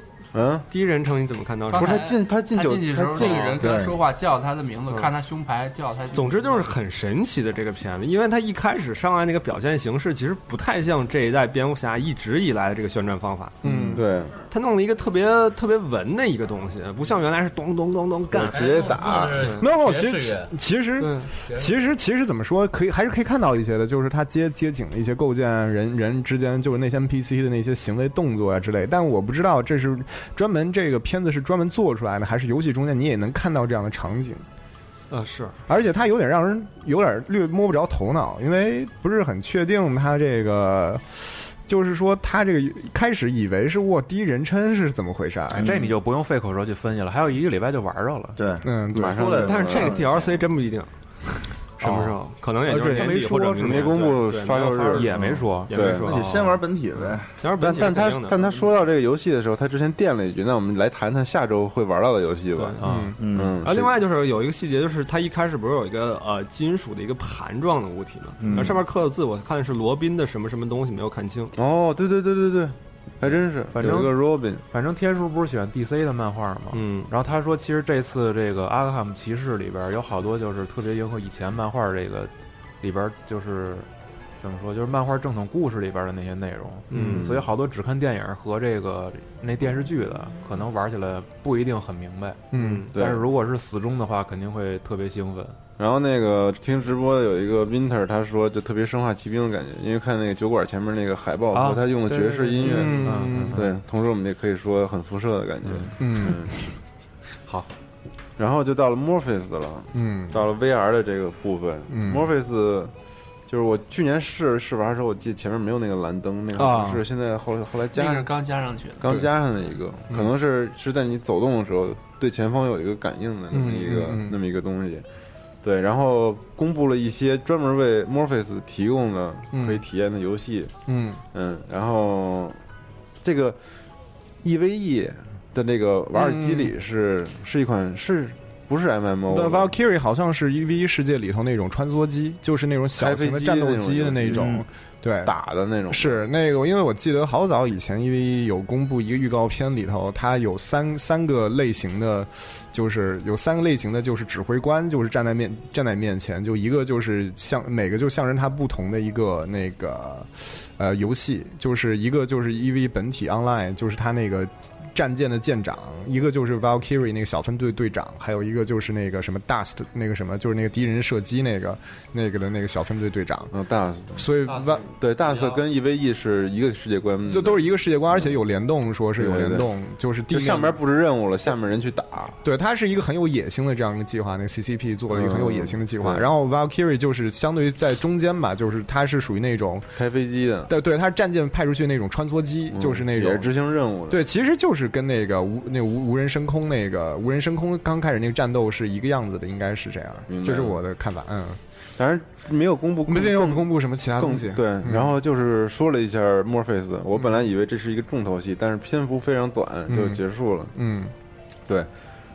Speaker 5: 第一人称你怎么看到？
Speaker 3: 不是他进他进
Speaker 11: 他
Speaker 3: 酒
Speaker 11: 进去的时候，那个人跟他说话，叫他的名字，
Speaker 5: 嗯
Speaker 11: 看他胸牌，叫他。
Speaker 5: 总之就是很神奇的这个片子，因为他一开始上来那个表现形式，其实不太像这一代蝙蝠侠一直以来的这个宣传方法。
Speaker 7: 嗯，
Speaker 3: 对，
Speaker 5: 他弄了一个特别特别文的一个东西，不像原来是咚咚咚咚干。
Speaker 3: 直接打。
Speaker 7: 没有，其实其实
Speaker 5: 嗯，
Speaker 7: 其实其实怎么说，可以还是可以看到一些的，就是他接接景的一些构建，人人之间就是那些 NPC 的那些行为动作啊之类。但我不知道这是专门这个片子是专门做出来的，还是游戏中间你也能看到这样的场景。
Speaker 5: 呃是，
Speaker 7: 而且他有点让人有点略摸不着头脑，因为不是很确定他这个。就是说，他这个开始以为是卧第一人称是怎么回事
Speaker 2: 这你就不用费口舌去分析了，还有一个礼拜就玩着了。
Speaker 8: 对，
Speaker 7: 嗯，对。
Speaker 3: 马上
Speaker 8: 出来了
Speaker 5: 但是这个 DLC 真不一定什么时候，可能也就是年底或者明年
Speaker 3: 没公布
Speaker 5: 对对
Speaker 3: 发售日
Speaker 2: 也没说
Speaker 5: 也没说
Speaker 8: 那。得先玩本体呗。
Speaker 3: 但但他但他说到这个游戏的时候，他之前垫了一句：“那我们来谈谈下周会玩到的游戏吧。”
Speaker 2: 啊，
Speaker 3: 嗯，
Speaker 5: 然后另外就是有一个细节，就是他一开始不是有一个呃金属的一个盘状的物体嘛，
Speaker 8: 嗯
Speaker 5: 那上面刻的字我看的是罗宾的什么什么东西，没有看清。
Speaker 3: 哦，对对对对对，还真是，
Speaker 2: 反正
Speaker 3: 个 Robin，
Speaker 2: 反正天叔不是喜欢 DC 的漫画吗？
Speaker 5: 嗯，
Speaker 2: 然后他说，其实这次这个阿克汉姆骑士里边有好多就是特别迎合以前漫画这个里边就是怎么说，就是漫画正统故事里边的那些内容。
Speaker 5: 嗯
Speaker 2: 所以好多只看电影和这个那电视剧的，可能玩起来不一定很明白。
Speaker 7: 嗯
Speaker 2: 但是如果是死忠的话，肯定会特别兴奋。
Speaker 3: 然后那个听直播的有一个 Winter，他说就特别生化奇兵的感觉，因为看那个酒馆前面那个海报
Speaker 2: 啊
Speaker 3: 和他用的爵士音乐，
Speaker 2: 对
Speaker 3: 同时我们也可以说很辐射的感觉，
Speaker 7: 嗯
Speaker 2: 好，
Speaker 3: 然后就到了 Morpheus 了，
Speaker 7: 嗯。
Speaker 3: 到了 VR 的这个部分，
Speaker 7: 嗯。
Speaker 3: Morpheus 就是我去年试试玩的时候，我记得前面没有那个蓝灯，那个
Speaker 7: 啊。
Speaker 3: 是现在后来后来加上
Speaker 11: 那是刚加上去的，
Speaker 3: 刚加上的一个，
Speaker 7: 嗯。
Speaker 3: 可能是是在你走动的时候对前方有一个感应的那么一个、那么一个东西。对，然后公布了一些专门为 Morpheus 提供的
Speaker 7: 嗯。
Speaker 3: 可以体验的游戏，
Speaker 7: 嗯。
Speaker 3: 嗯，然后这个 EVE 的那个瓦尔基里是、是一款是不是
Speaker 7: MMO？The Valkyrie 好像是 EV 世界里头那种穿梭机，就是那种小型的战斗机的那种，
Speaker 3: 嗯
Speaker 7: 对，
Speaker 3: 打的那种。
Speaker 7: 是那个，因为我记得好早以前因为有公布一个预告片里头，它有三三个类型的，就是有三个类型的，就是指挥官，就是站在面站在面前，就一个就是像每个就象征它不同的一个那个呃游戏，就是一个就是 EV 本体 Online，就是它那个。战舰的舰长，一个就是 Valkyrie 那个小分队队长，还有一个就是那个什么 Dust 那个什么，就是那个敌人射击那个那个的那个小分队队长。
Speaker 3: 嗯，Dust，
Speaker 7: 所以 Val
Speaker 3: 对 Dust 跟 EVE 是一个世界观，
Speaker 7: 就都是一个世界观，而且有联动，说是有联动，就是地面
Speaker 3: 上面布置任务了，下面人去打。
Speaker 7: 对，它是一个很有野心的这样一个计划。那个 CCP 做了一个很有野心的计划，
Speaker 3: 嗯
Speaker 7: 然后 Valkyrie 就是相对于在中间吧，就是它是属于那种
Speaker 3: 开飞机的，
Speaker 7: 对对，它是战舰派出去那种穿梭机，
Speaker 3: 嗯
Speaker 7: 就是那种
Speaker 3: 也是执行任务的。
Speaker 7: 对，其实就是跟那个无那无无人升空那个无人升空刚开始那个战斗是一个样子的，应该是这样这是我的看法。嗯，
Speaker 3: 当然没有公布，
Speaker 7: 没有公布什么其他
Speaker 3: 更
Speaker 7: 东西。
Speaker 3: 对，
Speaker 7: 嗯
Speaker 3: 然后就是说了一下 Morpheus，我本来以为这是一个重头戏，但是篇幅非常短
Speaker 7: 嗯
Speaker 3: 就结束了。
Speaker 7: 嗯，
Speaker 3: 对，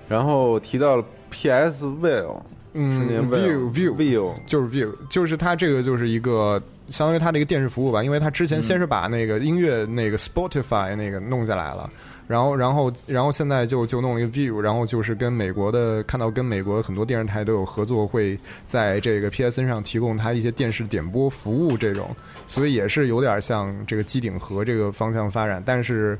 Speaker 3: 然后提到了 PS View，
Speaker 7: 嗯
Speaker 3: 是那个
Speaker 7: ，view view
Speaker 3: view
Speaker 7: 就是 view，就是它这个就是一个相当于它的一个电视服务吧，因为它之前先是把那个音乐那个 Spotify 那个弄下来了。然后，然后，然后现在就就弄一个 View，然后就是跟美国的看到跟美国很多电视台都有合作，会在这个 PSN 上提供它一些电视点播服务这种，所以也是有点像这个机顶盒这个方向发展，但是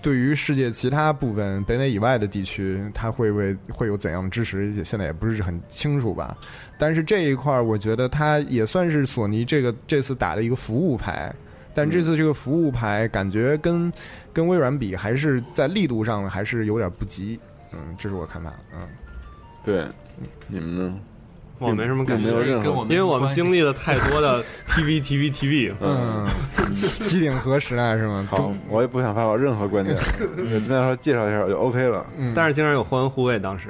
Speaker 7: 对于世界其他部分北美以外的地区，它会为会有怎样的支持，也现在也不是很清楚吧。但是这一块儿，我觉得它也算是索尼这个这次打的一个服务牌。但这次这个服务牌感觉跟跟微软比，还是在力度上还是有点不及。嗯，这是我看法。嗯，
Speaker 3: 对，你们呢？
Speaker 5: 我没什么感觉，
Speaker 3: 没有任何，
Speaker 5: 因为我们经历了太多的 TV TV TV。
Speaker 7: 嗯，机顶盒时代是吗？
Speaker 3: 好，我也不想发表任何观点，那时候介绍一下就 OK 了。
Speaker 7: 嗯，
Speaker 5: 但是经常有欢呼哎，当时。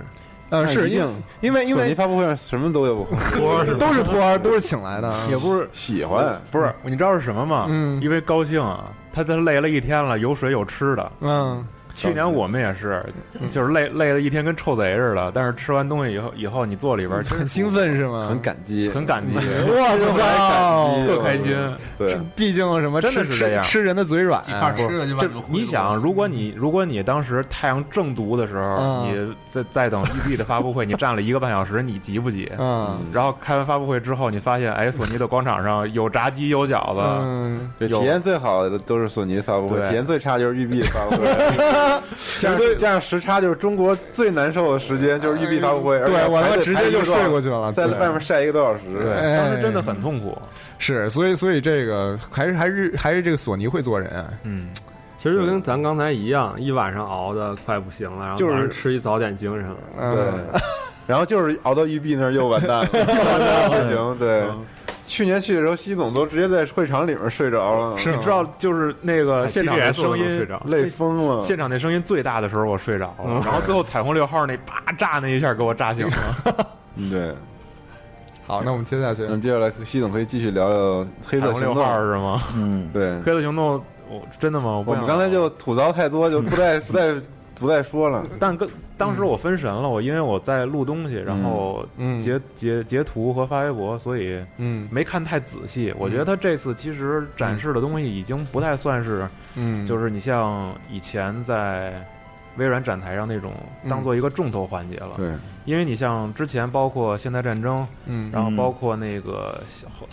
Speaker 7: 呃，是因为因为因为
Speaker 3: 发布会上什么都有，
Speaker 2: 托
Speaker 7: 都是托儿，都是请来的，
Speaker 2: 也不是
Speaker 3: 喜欢，
Speaker 2: 不是你知道是什么吗？
Speaker 7: 嗯，
Speaker 2: 因为高兴啊，他这累了一天了，有水有吃的，
Speaker 7: 嗯。
Speaker 2: 去年我们也是，就是累累了一天，跟臭贼似的。但是吃完东西以后，以后你坐里边
Speaker 7: 很兴奋是吗？
Speaker 3: 很感激，
Speaker 2: 很感激，
Speaker 7: 我操，
Speaker 2: 特开心。
Speaker 3: 对，
Speaker 7: 毕竟什么
Speaker 2: 真的是这样，
Speaker 7: 吃人的嘴软。
Speaker 11: 几块吃的就把你
Speaker 2: 想，如果你如果你当时太阳正毒的时候，你在在等 EB 的发布会，你站了一个半小时，你急不急？
Speaker 7: 嗯。
Speaker 2: 然后开完发布会之后，你发现，哎，索尼的广场上有炸鸡，有饺子。
Speaker 7: 嗯，
Speaker 3: 对，体验最好的都是索尼的发布会，体验最差就是育碧的发布会。
Speaker 7: 所以
Speaker 3: 这样时差就是中国最难受的时间，就是育碧发布会。
Speaker 7: 对，我他妈直接就睡过去了，
Speaker 3: 在外面晒一个多小时。
Speaker 2: 对，当时真的很痛苦。
Speaker 7: 是，所以所以这个还是还是还是这个索尼会做人啊。
Speaker 2: 嗯，
Speaker 5: 其实就跟咱刚才一样，一晚上熬的快不行了，然后就是吃一早点精神了。
Speaker 3: 对，然后就是熬到玉璧那儿又完蛋了，不行。对。去年去的时候，西总都直接在会场里面睡着了。
Speaker 2: 你知道，就是那个现场的声音
Speaker 3: 累疯了。
Speaker 2: 现场那声音最大的时候，我睡着了。然后最后彩虹六号那叭炸那一下，给我炸醒了。
Speaker 3: 嗯，对。
Speaker 7: 好，那我们接下去，
Speaker 3: 那么接下来西总可以继续聊聊黑色行动
Speaker 2: 六号是吗？
Speaker 3: 嗯，对。
Speaker 2: 黑色行动，我真的吗？
Speaker 3: 我们刚才就吐槽太多，就不再 不再不再说了。
Speaker 2: 但跟当时我分神了，我因为我在录东西，然后截截截图和发微博，所以
Speaker 7: 嗯。
Speaker 2: 没看太仔细。我觉得他这次其实展示的东西已经不太算是，
Speaker 7: 嗯，
Speaker 2: 就是你像以前在微软展台上那种当做一个重头环节了。
Speaker 3: 对，
Speaker 2: 因为你像之前包括现代战争，
Speaker 7: 嗯
Speaker 2: 然后包括那个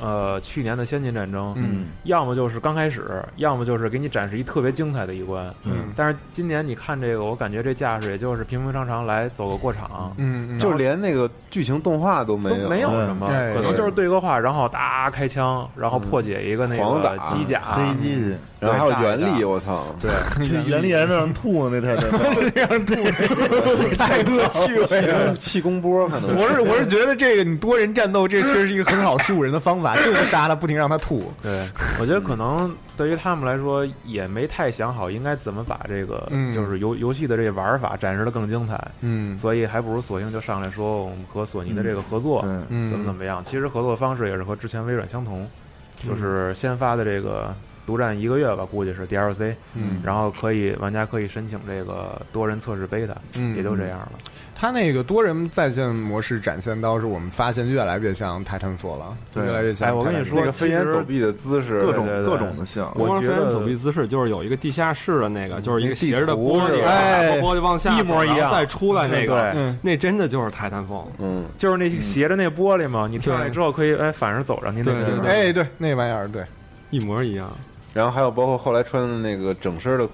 Speaker 2: 呃去年的先进战争，
Speaker 7: 嗯，
Speaker 2: 要么就是刚开始，要么就是给你展示一特别精彩的一关，
Speaker 3: 嗯。
Speaker 2: 但是今年你看这个，我感觉这架势也就是平平常常来走个过场，
Speaker 7: 嗯，
Speaker 3: 就连那个剧情动画都没有，
Speaker 2: 都没有什么，
Speaker 7: 对
Speaker 2: 可能就是。对个话，然后哒开枪，然后破解一个那
Speaker 3: 狂
Speaker 2: 个
Speaker 3: 打
Speaker 2: 机甲、
Speaker 8: 黑机去，
Speaker 3: 然后原力，我操，
Speaker 2: 对，
Speaker 8: 这原力还让人吐呢，那太太
Speaker 7: 让人吐，太恶趣味了。
Speaker 3: 气功波可能。
Speaker 7: 我是我是觉得这个你多人战斗，这确实是一个很好羞辱人的方法，就是杀他，不停让他吐。
Speaker 2: 对，我觉得可能对于他们来说也没太想好应该怎么把这个
Speaker 7: 嗯。
Speaker 2: 就是游游戏的这个玩法展示的更精彩，
Speaker 7: 嗯。
Speaker 2: 所以还不如索性就上来说我们和索尼的这个合作
Speaker 7: 嗯。
Speaker 2: 怎么怎么样。其实合作方式也是和之前微软相同，就是先发的这个独占一个月吧，估计是 DLC，
Speaker 7: 嗯。
Speaker 2: 然后可以玩家可以申请这个多人测试 beta，
Speaker 7: 嗯。
Speaker 2: 也就这样了。
Speaker 7: 他那个多人在线模式展现到是我们发现越来越像 Titanfall 了，
Speaker 3: 对
Speaker 7: 越来越像。
Speaker 2: 哎我跟你说
Speaker 3: 那个飞檐走壁的姿势，
Speaker 8: 各种各种的像。
Speaker 2: 我觉得
Speaker 5: 光飞檐走壁姿势就是有一个地下室的那个，就是一个斜着的玻璃，
Speaker 7: 哎
Speaker 5: 然后玻璃往下
Speaker 2: 一模一样
Speaker 5: 再出来那个，那真的就是泰坦风。
Speaker 3: 嗯，
Speaker 2: 就是那斜着那玻璃嘛，你跳下来之后可以哎反着走上去那个。
Speaker 7: 哎，对，那玩意儿，对，
Speaker 5: 一模一样。
Speaker 3: 然后还有包括后来穿的那个整身的，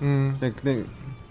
Speaker 7: 嗯，
Speaker 3: 那那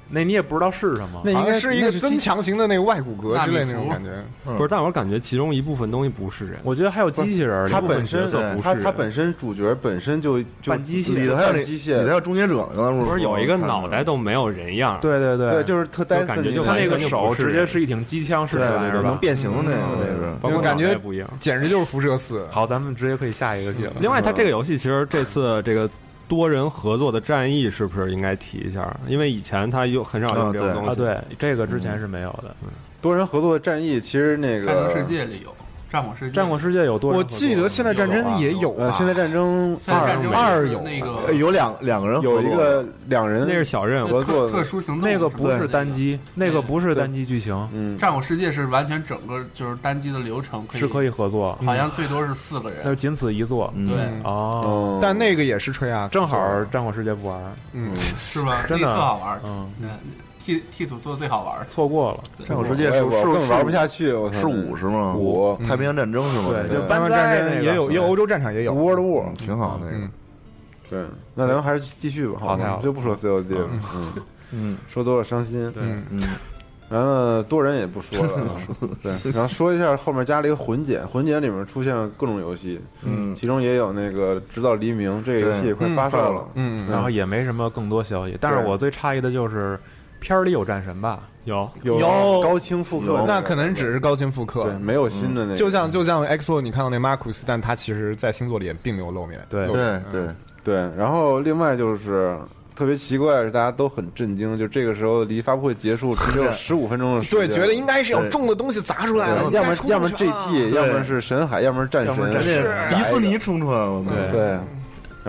Speaker 2: 那你也不知道是什么，
Speaker 3: 那应该
Speaker 7: 是一个增强型的那个外骨骼之类那种感觉。
Speaker 5: 不是，但我感觉其中一部分东西不是人，
Speaker 2: 我觉得还有机器人儿，
Speaker 3: 他本身
Speaker 2: 角色不是人
Speaker 3: 他他本身主角本身就就
Speaker 2: 半机械
Speaker 8: 里头还有
Speaker 3: 机械
Speaker 8: 里头还有终结者，刚才
Speaker 5: 不是有一个脑袋
Speaker 8: 都
Speaker 5: 都没有人样。
Speaker 2: 对对对
Speaker 3: 对，就是特呆
Speaker 5: 感觉
Speaker 3: 就那
Speaker 2: 他那个手直接是一挺机枪式的玩意儿
Speaker 8: 能？变形的那个，
Speaker 3: 嗯
Speaker 8: 那个
Speaker 5: 包括
Speaker 7: 感觉
Speaker 5: 不一样。
Speaker 7: 简直就是辐射四。
Speaker 2: 好，咱们直接可以下一个去了。
Speaker 5: 另外，它这个游戏其实这次这个多人合作的战役是不是应该提一下？因为以前他有很少有这种东西。
Speaker 2: 啊，对，这个之前是没有的。
Speaker 3: 多人合作的战役，其实那
Speaker 11: 战争
Speaker 3: 个
Speaker 11: 世界里有，战火世界，
Speaker 2: 战国世界有多人
Speaker 7: 我？记得现代战争也有吧
Speaker 3: 呃，现代战争
Speaker 11: 现在战争是
Speaker 7: 二有
Speaker 11: 那个
Speaker 8: 哎有两两个人
Speaker 3: 有一个两人
Speaker 5: 那是小任务，
Speaker 3: 合作，
Speaker 11: 特殊行动，
Speaker 2: 那个不是单
Speaker 11: 机。
Speaker 2: 那个不是单机剧情，
Speaker 3: 嗯，
Speaker 11: 战火世界是完全整个就是单机的流程，可以
Speaker 2: 是可以合作，
Speaker 11: 好像最多是四个人。
Speaker 2: 那就仅此一作。
Speaker 8: 嗯
Speaker 11: 对，
Speaker 2: 哦，
Speaker 3: 哦，
Speaker 7: 但那个也是吹啊，
Speaker 2: 正好战火世界不玩，
Speaker 7: 嗯，
Speaker 11: 是吧？
Speaker 2: 真的
Speaker 11: 那个特好玩。
Speaker 2: 嗯，
Speaker 11: 嗯，T T 组做的最好玩。
Speaker 2: 错过了。
Speaker 8: 战火世界是是
Speaker 3: 更玩不下去，我操
Speaker 8: 是五是吗？
Speaker 3: 五
Speaker 8: 太平洋战争是吗？
Speaker 2: 对就
Speaker 7: 台湾战争也有，也有欧洲战场也有。
Speaker 3: World War，
Speaker 8: 挺好那个。
Speaker 7: 嗯，
Speaker 3: 对，那咱们还是继续吧，
Speaker 2: 好太好
Speaker 3: 就不说 COD 了，嗯，
Speaker 8: 嗯。
Speaker 3: 说多了伤心，
Speaker 2: 对，
Speaker 8: 嗯，
Speaker 3: 然后多人也不说了，对，然后说一下后面加了一个混剪，混剪里面出现了各种游戏，
Speaker 8: 嗯。
Speaker 3: 其中也有那个《直到黎明》这个游戏也快发售了，
Speaker 7: 嗯，
Speaker 2: 然后也没什么更多消息，但是我最诧异的就是片儿里有战神吧？
Speaker 5: 有。
Speaker 3: 有。
Speaker 7: 有。
Speaker 3: 高清复刻，
Speaker 7: 那可能只是高清复刻。
Speaker 3: 对，，没有新的那个，
Speaker 7: 就像就像 Xbox 你看到那 Marcus，但他其实在星座里也并没有露面。
Speaker 2: 对。
Speaker 8: 对对，
Speaker 3: 对，然后另外就是。特别奇怪是，大家都很震惊，就这个时候离发布会结束只有十五分钟的时间，
Speaker 7: 对，觉得应该是有重的东西砸出来了，
Speaker 3: 要么要么 GT，要么是神海，要么是战神，
Speaker 8: 人家迪士尼冲出来了，
Speaker 2: 对
Speaker 3: 对。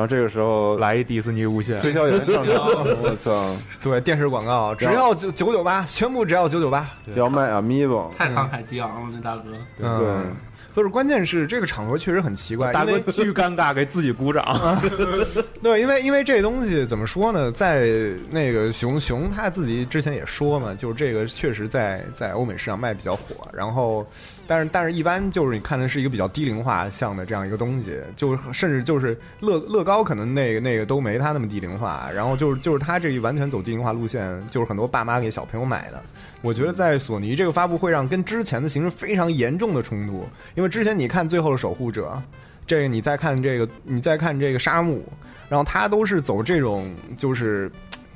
Speaker 3: 然后这个时候
Speaker 2: 来一迪士尼无线
Speaker 3: 推销员上场，我操！
Speaker 7: 对，电视广告只要九九九八，全部只要九九八，
Speaker 3: 要卖 Amiibo，
Speaker 11: 太慷慨激昂了，那大哥。
Speaker 3: 对。
Speaker 7: 不是，关键是这个场合确实很奇怪，
Speaker 2: 大哥巨尴尬，给自己鼓掌。
Speaker 7: 对，因为因为这东西怎么说呢，在那个熊熊他自己之前也说嘛，就是这个确实在在欧美市场卖比较火，然后但是但是一般就是你看的是一个比较低龄化向的这样一个东西，就甚至就是乐乐高可能那个那个都没他那么低龄化，然后就是就是他这一完全走低龄化路线，就是很多爸妈给小朋友买的。我觉得在索尼这个发布会上跟之前的形成非常严重的冲突，因为之前你看最后的守护者，这个你再看这个你再看这个沙漠，然后他都是走这种就是。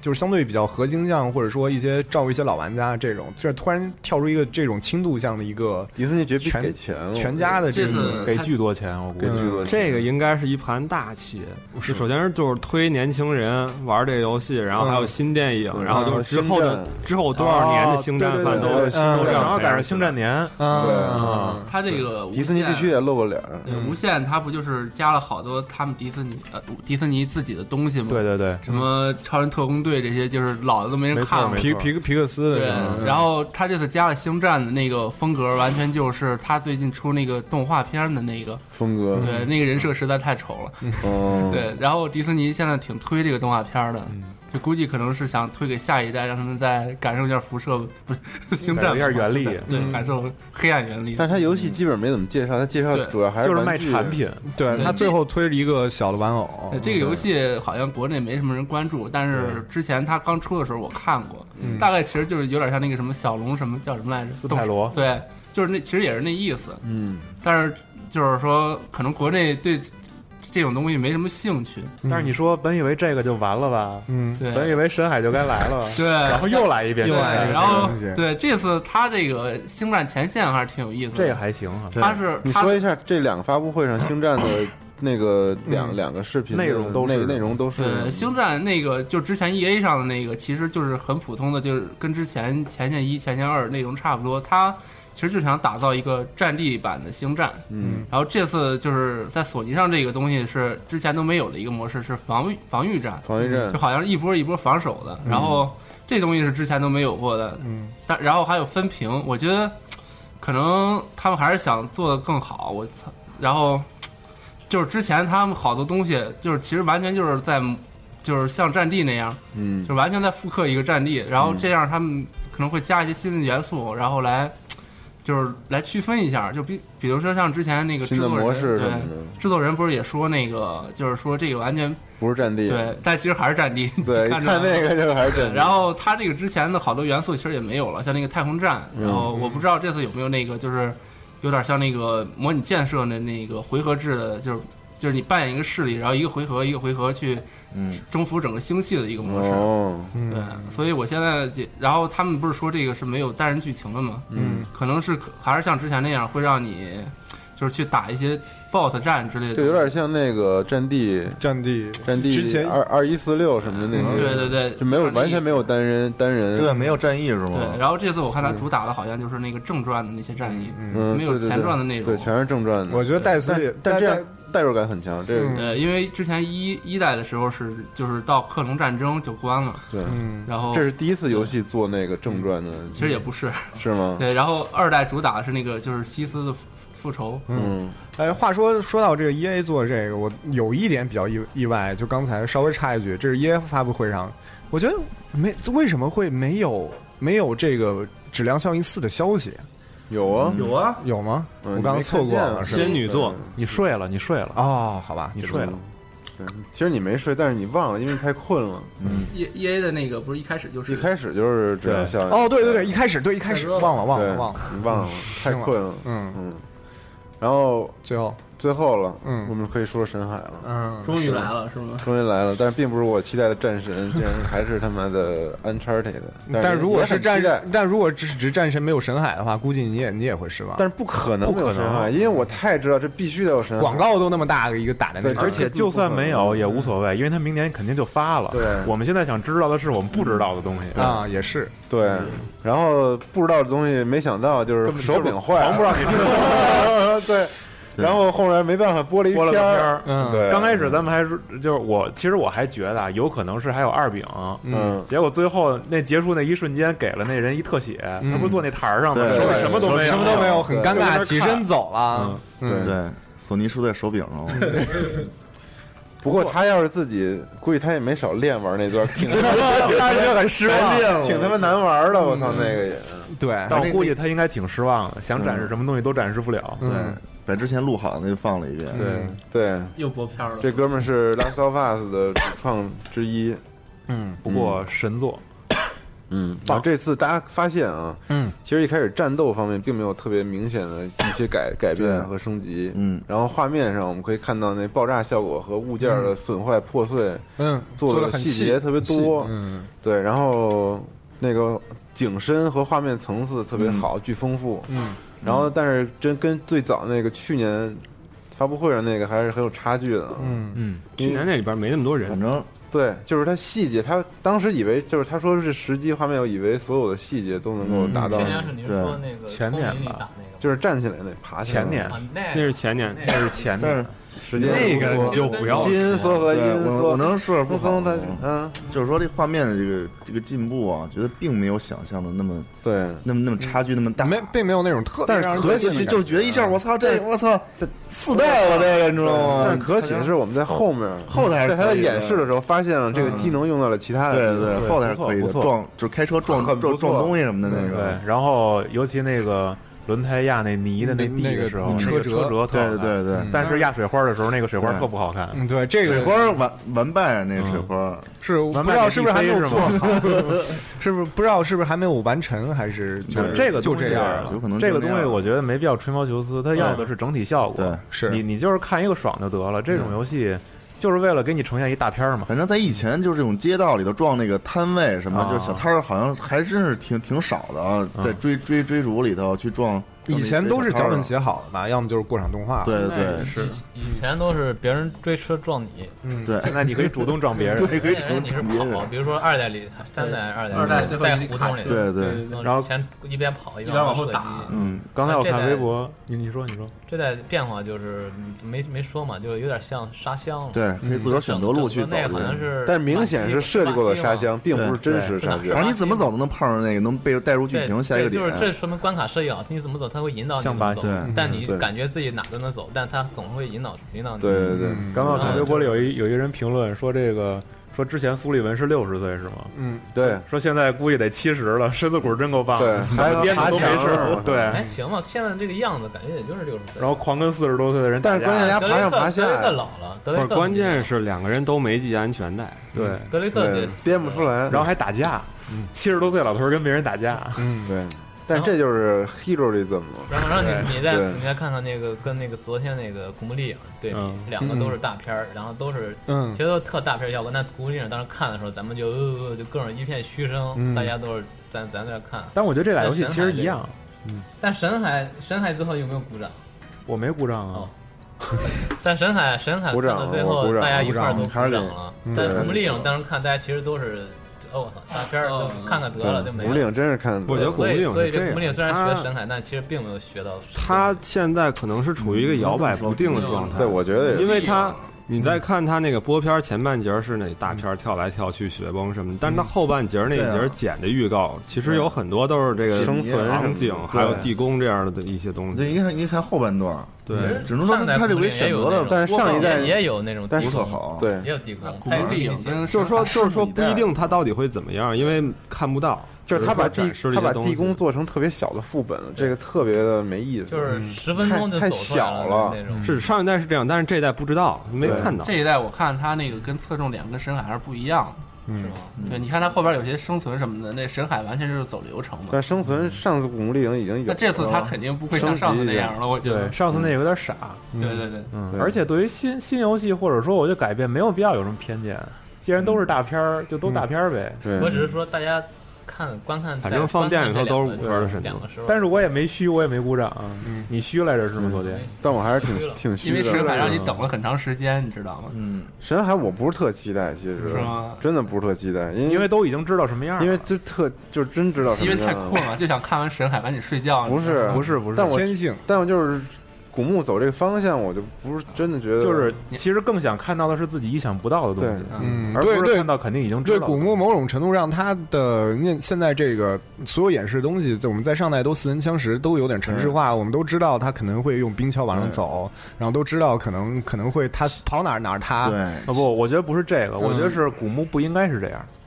Speaker 7: 就是相对比较核心向，或者说一些照顾一些老玩家这种，就是突然跳出一个这种轻度向的一个
Speaker 3: 迪士尼绝逼
Speaker 7: 全
Speaker 3: 给钱了，
Speaker 7: 全家的这种
Speaker 2: 给巨多钱，我估计
Speaker 3: 给巨多钱。
Speaker 5: 这个应该是一盘大棋。是首先是就是推年轻人玩这个游戏，然后还有新电影，然后就是之后的之后多少年的星战番都都这
Speaker 2: 然后赶上星战年，
Speaker 7: 啊，
Speaker 11: 他这个
Speaker 3: 迪士尼必须得露个脸。
Speaker 11: 对，无限他不就是加了好多他们迪士尼呃迪士尼自己的东西吗？
Speaker 2: 对对对，
Speaker 11: 什么超人特工队这些，就是老的都没人看了。
Speaker 7: 皮皮克皮克斯的
Speaker 11: 对然后他这次加了星战的那个风格，完全就是他最近出那个动画片的那个
Speaker 3: 风格，
Speaker 11: 对，那个人设实在太丑了。
Speaker 3: 嗯，
Speaker 11: 对，然后迪士尼现在挺推这个动画片的，就估计可能是想推给下一代，让他们再感受一下辐射，不是星战
Speaker 2: 感受一下原力
Speaker 11: 对，
Speaker 2: 嗯
Speaker 11: 感受黑暗原力。
Speaker 3: 但是它游戏基本没怎么介绍，他介绍
Speaker 11: 对
Speaker 3: 主要还是
Speaker 2: 就是卖产品。
Speaker 7: 对他最后推了一个小的玩偶，
Speaker 11: 这个游戏好像国内没什么人关注，但是之前他刚出的时候我看过，
Speaker 7: 嗯
Speaker 11: 大概其实就是有点像那个什么小龙什么叫什么来着？斯
Speaker 2: 泰罗
Speaker 11: 对，就是那其实也是那意思，
Speaker 3: 嗯，
Speaker 11: 但是就是说可能国内对这种东西没什么兴趣。
Speaker 2: 但是你说本以为这个就完了吧？
Speaker 7: 嗯，
Speaker 11: 对。
Speaker 2: 本以为深海就该来了。吧？
Speaker 11: 对，
Speaker 2: 然后又来一遍，
Speaker 11: 对，
Speaker 2: 这个
Speaker 11: 然后对这次他这个星战前线还是挺有意思的，
Speaker 2: 这个还行哈。
Speaker 11: 它是
Speaker 3: 你说一下这两个发布会上星战的那个两
Speaker 11: 嗯。
Speaker 3: 两个视频
Speaker 2: 内容都是。
Speaker 3: 内内容都是。
Speaker 11: 对，星战那个就之前 E A 上的那个，其实就是很普通的，就是跟之前前线一、前线二内容差不多。它其实就想打造一个战地版的星战，
Speaker 3: 嗯，
Speaker 11: 然后这次就是在索尼上这个东西是之前都没有的一个模式，是防御防御战，
Speaker 3: 防御战。
Speaker 11: 就好像一波一波防守的。然后这东西是之前都没有过的，
Speaker 7: 嗯，
Speaker 11: 但然后还有分屏，我觉得可能他们还是想做的更好。我操，然后就是之前他们好多东西，就是其实完全就是在，就是像战地那样，
Speaker 3: 嗯，
Speaker 11: 就完全在复刻一个战地，然后这样他们可能会加一些新的元素，然后来。就是来区分一下，就比比如说像之前那个制作人，
Speaker 3: 模式
Speaker 11: 对制作人不是也说那个，就是说这个完全
Speaker 3: 不是战地，
Speaker 11: 对，但其实还是战地。
Speaker 3: 对，
Speaker 11: 看
Speaker 3: 那个就还是战地。
Speaker 11: 然后他这个之前的好多元素其实也没有了，像那个太空站，
Speaker 3: 嗯
Speaker 11: 然后我不知道这次有没有那个就是有点像那个模拟建设的那个回合制的，就是就是你扮演一个势力，然后一个回合一个回合去征服整个星系的一个模式。
Speaker 3: 哦。
Speaker 11: 对，所以我现在这，然后他们不是说这个是没有单人剧情的吗？
Speaker 3: 嗯，
Speaker 11: 可能是可还是像之前那样，会让你就是去打一些 BOSS 战之类的，
Speaker 3: 就有点像那个战地，
Speaker 7: 战地，
Speaker 3: 战地
Speaker 7: 之前。
Speaker 3: 二二一四六什么的那种，
Speaker 11: 嗯对对对。
Speaker 3: 就没有完全没有单人单人，
Speaker 8: 对，没有战役是吗？
Speaker 11: 对，然后这次我看他主打的好像就是那个正传的那些战役，
Speaker 3: 嗯，
Speaker 11: 没有前传的那种。
Speaker 3: 对，全是正传的。
Speaker 7: 我觉得戴斯
Speaker 3: 但但这样代入感很强，这个
Speaker 11: 呃，因为之前一一代的时候是就是到克隆战争就关了，
Speaker 3: 对，
Speaker 7: 嗯
Speaker 11: 然后
Speaker 3: 这是第一次游戏做那个正传的，
Speaker 11: 其实也不是，
Speaker 3: 是吗？
Speaker 11: 对，然后二代主打的是那个就是西斯的复复仇，
Speaker 3: 嗯，
Speaker 7: 哎，话说说到这个 E A 做这个，我有一点比较意意外，就刚才稍微插一句，这是 E A 发布会上，我觉得没为什么会没有没有这个质量效应四的消息？
Speaker 3: 有啊，
Speaker 11: 有啊，
Speaker 7: 有吗？
Speaker 3: 嗯
Speaker 7: 我刚刚错过了，
Speaker 5: 仙女座，
Speaker 2: 你睡了，你睡了，
Speaker 7: 哦，好吧，
Speaker 2: 你睡了。
Speaker 3: 对，其实你没睡，但是你忘了，因为太困了。
Speaker 2: 嗯
Speaker 11: ，E E A 的那个不是一开始就是
Speaker 3: 一开始就是这样效应。
Speaker 7: 哦，对对对，一开始对一开始忘了忘了忘了，
Speaker 3: 你忘了，太困了。
Speaker 7: 嗯。
Speaker 3: 嗯，然后
Speaker 7: 最后
Speaker 3: 最后了，
Speaker 7: 嗯
Speaker 3: 我们可以说神海了。
Speaker 7: 嗯，
Speaker 11: 终于来了是吗？
Speaker 3: 终于来了，但是并不是我期待的战神，竟然还是他妈的 Uncharted。
Speaker 7: 但如果是战
Speaker 3: 战，
Speaker 7: 但如果只是只战神没有神海的话，估计你也你也会失望。
Speaker 3: 但是不可能
Speaker 2: 不可能
Speaker 3: 没有深海，因为我太知道这必须得有神海。
Speaker 7: 广告都那么大的一个打在那
Speaker 3: 对，
Speaker 2: 而且就算没有也无所谓，因为他明年肯定就发了。
Speaker 3: 对
Speaker 2: 我们现在想知道的是我们不知道的东西。
Speaker 7: 啊，也是
Speaker 3: 对，然后不知道的东西，没想到就是手柄坏了，
Speaker 2: 就是狂不让你知道
Speaker 3: 对，然后后来没办法播了一
Speaker 2: 播了个
Speaker 3: 片
Speaker 2: 片儿。
Speaker 7: 嗯。
Speaker 3: 对，
Speaker 2: 刚开始咱们还是就是我，其实我还觉得啊，有可能是还有二饼，
Speaker 3: 嗯，
Speaker 2: 结果最后那结束那一瞬间给了那人一特写，他不是坐那台儿上吗？
Speaker 8: 对。
Speaker 2: 手里什么都没有，
Speaker 7: 什么都没有，很尴尬，起身走了。
Speaker 3: 对。
Speaker 8: 对，索尼输在手柄上。了。
Speaker 3: 不过他要是自己，估计他也没少练玩那段，挺
Speaker 7: 他就很失望。
Speaker 3: 挺他妈难玩的，我操那个也。
Speaker 7: 对，
Speaker 2: 但我估计他应该挺失望的，想展示什么东西都展示不了。
Speaker 8: 对，把之前录好的那就放了一遍。
Speaker 3: 对对，
Speaker 11: 又播片了。
Speaker 3: 这哥们儿是《Last of Us》的主创之一。
Speaker 7: 嗯，
Speaker 2: 不过神作，
Speaker 3: 嗯，然后这次大家发现啊，
Speaker 7: 嗯，
Speaker 3: 其实一开始战斗方面并没有特别明显的一些改改变和升级，
Speaker 8: 嗯，
Speaker 3: 然后画面上我们可以看到那爆炸效果和物件的损坏破碎，
Speaker 7: 嗯，
Speaker 3: 做的
Speaker 7: 细
Speaker 3: 节特别多，
Speaker 7: 嗯。
Speaker 3: 对，然后那个景深和画面层次特别好，巨丰富，
Speaker 7: 嗯，
Speaker 3: 然后但是真跟最早那个去年发布会上那个还是很有差距的，
Speaker 7: 嗯
Speaker 5: 嗯，去年那里边没那么多人，
Speaker 8: 反正
Speaker 3: 对，就是它细节，他当时以为就是他说是实际画面，我以为所有的细节都能够达到
Speaker 10: 去。年是您说那个
Speaker 2: 前年吧？
Speaker 3: 就是站起来那爬起来
Speaker 2: 前年
Speaker 10: 那
Speaker 5: 是前年，
Speaker 2: 那是前年，
Speaker 3: 时间
Speaker 5: 那个就不要
Speaker 3: 基因缩和
Speaker 8: 对
Speaker 3: 因缩，
Speaker 8: 我我能说点不好
Speaker 3: 它
Speaker 8: 的
Speaker 3: 嗯，
Speaker 8: 就是说这画面的这个这个进步啊，觉得并没有想象的那么
Speaker 3: 对，
Speaker 8: 那么那么差距那么大，
Speaker 7: 没并没有那种特别
Speaker 3: 但是可喜
Speaker 8: 就就觉得一下我操这我操四代了这个你知道吗？
Speaker 3: 但是可喜的是我们在后面
Speaker 8: 后台还
Speaker 3: 在他的
Speaker 8: 可以的
Speaker 3: 演示的时候发现了这个技能用到了其他的
Speaker 8: 对对，后台是可以的，撞就是开车撞撞撞东西什么的那
Speaker 2: 对
Speaker 8: 个，，
Speaker 2: 然后尤其那个轮胎压那泥的那地的时候，
Speaker 7: 嗯
Speaker 2: 那个
Speaker 7: 车辙
Speaker 2: 车辙特
Speaker 8: 对
Speaker 2: 好看，
Speaker 8: 对。对对。
Speaker 2: 但是压水花的时候，那个水花特不好看。
Speaker 7: 嗯，对，这个
Speaker 8: 水花完完败那个水花，
Speaker 7: 是不知道是不是还没有做好，是不是不知道是不是还没有完成，还是就
Speaker 2: 这个就
Speaker 7: 这样了。
Speaker 8: 有可能
Speaker 2: 这个东西我觉得没必要吹毛求疵，它要的是整体效果。
Speaker 8: 对
Speaker 7: 是。
Speaker 2: 你你就是看一个爽就得了。这种游戏就是为了给你呈现一大片儿嘛。
Speaker 8: 反正在以前就是这种街道里头撞那个摊位什么，
Speaker 2: 啊
Speaker 8: 就是小摊儿，好像还真是挺挺少的啊，在追追追逐里头去撞。
Speaker 7: 以前都是脚本
Speaker 8: 写，
Speaker 7: 好的吧，要么就是过场动画。
Speaker 8: 对对
Speaker 10: 是以前都是别人追车撞你，
Speaker 7: 嗯，
Speaker 8: 对，
Speaker 2: 现在你可以主动撞别人。
Speaker 8: 对，可以
Speaker 10: 主动你是
Speaker 8: 撞别人
Speaker 10: 跑，比如说二代里、三代、二代、
Speaker 11: 二代
Speaker 10: 在胡同里，
Speaker 8: 对对，
Speaker 2: 然后
Speaker 10: 前一边跑一
Speaker 11: 一边往后打
Speaker 8: 嗯，
Speaker 2: 刚才我看微博，你你说你说，
Speaker 10: 这代变化就是嗯没没说嘛，就有点像沙箱了。
Speaker 8: 对，可以自个儿选择路去走
Speaker 10: 那个好像。是，
Speaker 3: 但是明显是设计过的沙箱，并不是真实沙
Speaker 10: 对
Speaker 3: 箱。
Speaker 8: 反正你怎么走都能碰上那个，能被带入剧
Speaker 10: 对
Speaker 8: 情下一个
Speaker 10: 对
Speaker 8: 点。
Speaker 10: 就是这说明关卡设计好，你怎么走，它会引导你走但你感觉自己哪都能走，但他总会引导引导你。
Speaker 3: 对对对，
Speaker 7: 嗯
Speaker 2: 刚刚我看
Speaker 10: 嗯
Speaker 2: 微博里有一有一人评论说这个。说之前苏利文是六十岁是吗？
Speaker 7: 嗯，
Speaker 3: 对，
Speaker 2: 说现在估计得七十了，身子骨真够棒。的，
Speaker 3: 对还
Speaker 2: 怎么颠着都没事儿。对，
Speaker 10: 还，行吧，现在这个样子感觉也就是六十岁。
Speaker 2: 然后狂跟四十多岁的人，
Speaker 3: 但是关键人家爬上爬下
Speaker 10: 德雷克老了，德雷克
Speaker 5: 不是关键是两个人都没系安全带，
Speaker 2: 对。
Speaker 10: 德雷克
Speaker 3: 颠不出来，
Speaker 2: 然后还打架，七十多岁老头儿跟别人打架，
Speaker 7: 嗯，
Speaker 3: 对，但这就是 heroism 嘛。
Speaker 10: 然后，然后你你再你再看看那个跟那个昨天那个古墓丽影对比
Speaker 2: 嗯，
Speaker 10: 两个都是大片儿，然后都是
Speaker 7: 嗯
Speaker 10: 其实都特大片儿效果。那古墓丽影当时看的时候，咱们就呃呃就各种一片嘘声，
Speaker 7: 嗯
Speaker 10: 大家都是咱咱在那看。
Speaker 2: 但我觉得这俩游戏其实一样，
Speaker 10: 但神海神海最后有没有鼓掌？
Speaker 2: 我没鼓掌啊
Speaker 10: 哦。但神海神海看
Speaker 3: 鼓掌
Speaker 10: 到最后，大家一块儿都鼓掌了。
Speaker 7: 嗯
Speaker 10: 但
Speaker 3: 对
Speaker 10: 古墓丽影当时看，大家其实都是，哦我操，大片儿就看看得了就没了。
Speaker 3: 古岭真是看，
Speaker 5: 我觉得古
Speaker 10: 所以
Speaker 5: 墓丽影
Speaker 10: 所以这古墓
Speaker 5: 是这样
Speaker 10: 丽影虽然学神采，但其实并没有学到。
Speaker 5: 他现在可能是处于一个摇摆不定的状态。
Speaker 3: 对，我觉得也是
Speaker 5: 因为他你再看他那个播片儿前半截儿是那大片儿跳来跳去、雪崩什么的，但是他后半截儿那一节剪的预告，其实有很多都是这个
Speaker 3: 生存
Speaker 5: 场景，还有地宫这样的一些东西。
Speaker 8: 对，你看你看后半段，
Speaker 5: 对，
Speaker 8: 只能说他他这回选择的，
Speaker 3: 但是上一代
Speaker 10: 也有那种
Speaker 3: 但是
Speaker 10: 地宫
Speaker 8: 好，
Speaker 3: 对。
Speaker 10: 也有地宫，
Speaker 11: 古墓丽影
Speaker 5: 就是说，就是说不一定他到底会怎么样，因为看不到。
Speaker 3: 就是他把地他把地宫做成特别小的副本，这个特别的没意思，
Speaker 10: 就是十分钟就
Speaker 3: 太
Speaker 10: 走
Speaker 3: 小
Speaker 10: 了那种。
Speaker 5: 是上一代是这样，但是这一代不知道，没看到。
Speaker 11: 这一代我看他那个跟侧重点跟深海还是不一样的，
Speaker 10: 是吗？
Speaker 11: 对，你看他后边有些生存什么的，那神海完全就是走流程的。
Speaker 3: 但生存上次古墓丽影已经有了，
Speaker 11: 那这次他肯定不会像上次那样了，我觉得，。
Speaker 2: 上次那有点傻，
Speaker 11: 对对对，
Speaker 2: 嗯，而且对于新新游戏或者说我就改变，没有必要有什么偏见。既然都是大片儿，就都大片儿呗。
Speaker 3: 对
Speaker 10: 我只是说大家看观看，
Speaker 5: 反正放电影上都是五分的水平
Speaker 10: 两个时候。
Speaker 2: 但是我也没虚，我也没鼓掌。嗯你虚来着是吗？昨天
Speaker 3: 但我还是挺 挺虚的
Speaker 11: 因为神海。让你等了很长时间，你知道吗？
Speaker 8: 嗯，
Speaker 3: 神海我不是特期待，其实
Speaker 11: 是吗
Speaker 3: 真的不是特期待，因
Speaker 2: 因为都已经知道什么样了。
Speaker 3: 因为这特就真知道什
Speaker 11: 因为
Speaker 3: 么样了，
Speaker 11: 太困了，就想看完神海赶紧睡觉。
Speaker 3: 不是
Speaker 2: 不是不是，
Speaker 3: 但我
Speaker 7: 天性
Speaker 3: 但我就是古墓走这个方向，我就不是真的觉得
Speaker 2: 就是其实更想看到的是自己意想不到的东西，
Speaker 7: 嗯，
Speaker 2: 而
Speaker 7: 对对
Speaker 2: 不是看到肯定已经知道的。
Speaker 7: 对古墓某种程度上，它的现现在这个所有演示的东西，在我们在上代都似曾相识，都有点城市化。我们都知道他可能会用冰橇往上走，然后都知道可能可能会他跑哪儿哪儿塌。
Speaker 8: 对，
Speaker 2: 啊不，我觉得不是这个，我觉得是古墓不应该是这样。
Speaker 3: 古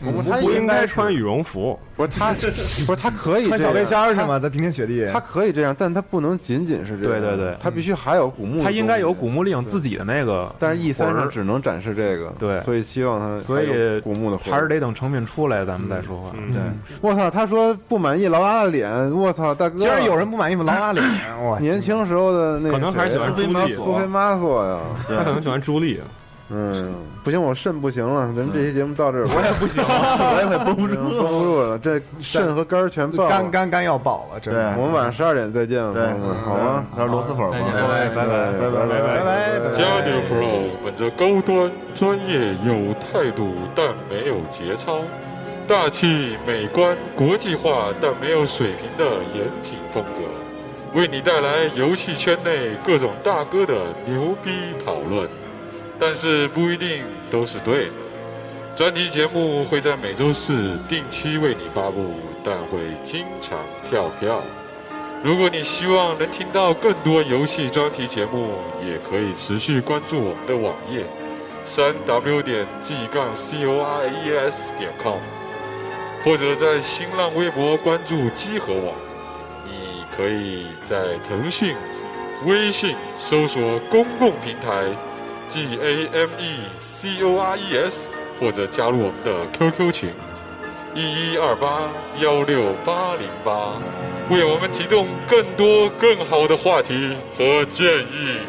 Speaker 3: 墓他
Speaker 5: 不应该穿羽绒服，
Speaker 3: 不是他不是他可以
Speaker 7: 穿小背心是吗？在冰天雪地，
Speaker 3: 他可以这样，但他不能仅仅是这样，
Speaker 2: 对对对
Speaker 3: 他必须还有古墓
Speaker 2: 他应该有古墓丽影自己的那个，
Speaker 3: 但是 E 三上只能展示这个，
Speaker 2: 对
Speaker 3: 所以希望他
Speaker 2: 所以
Speaker 3: 古墓的魂
Speaker 2: 还是得等成品出来咱们再说话。
Speaker 5: 嗯
Speaker 8: 对，
Speaker 3: 我操！他说不满意劳拉的脸，我操，大哥！
Speaker 7: 竟然有人不满意劳拉脸，哇！
Speaker 3: 年轻时候的那个
Speaker 5: 可能还是喜欢朱莉
Speaker 3: 苏菲玛索呀。
Speaker 5: 他可能喜欢朱莉。
Speaker 3: 嗯，不行，我肾不行了，咱们这期节目到这儿，
Speaker 2: 我也不行了，
Speaker 8: 我也快绷不住，
Speaker 3: 绷不住了，这肾和肝全爆，
Speaker 7: 肝肝肝要爆了，这。
Speaker 3: 我们晚上十二点再见吧，
Speaker 8: 朋
Speaker 3: 友们，好吗？
Speaker 8: 那螺蛳粉吧，拜
Speaker 2: 拜拜
Speaker 3: 拜拜拜拜拜。
Speaker 14: 加牛 Pro 本着高端、专业、有态度，但没有节操，大气、美观、国际化，但没有水平的严谨风格，为你带来游戏圈内各种大哥的牛逼讨论。但是不一定都是对的。专题节目会在每周四定期为你发布，但会经常跳票。如果你希望能听到更多游戏专题节目，也可以持续关注我们的网页。三 w 点 g 杠 c o r e s 点 com，或者在新浪微博关注机核网。你可以在腾讯、微信搜索公共平台 G A M E C O R E S，或者加入我们的 QQ 群一一二八幺六八零八，为我们提供更多更好的话题和建议。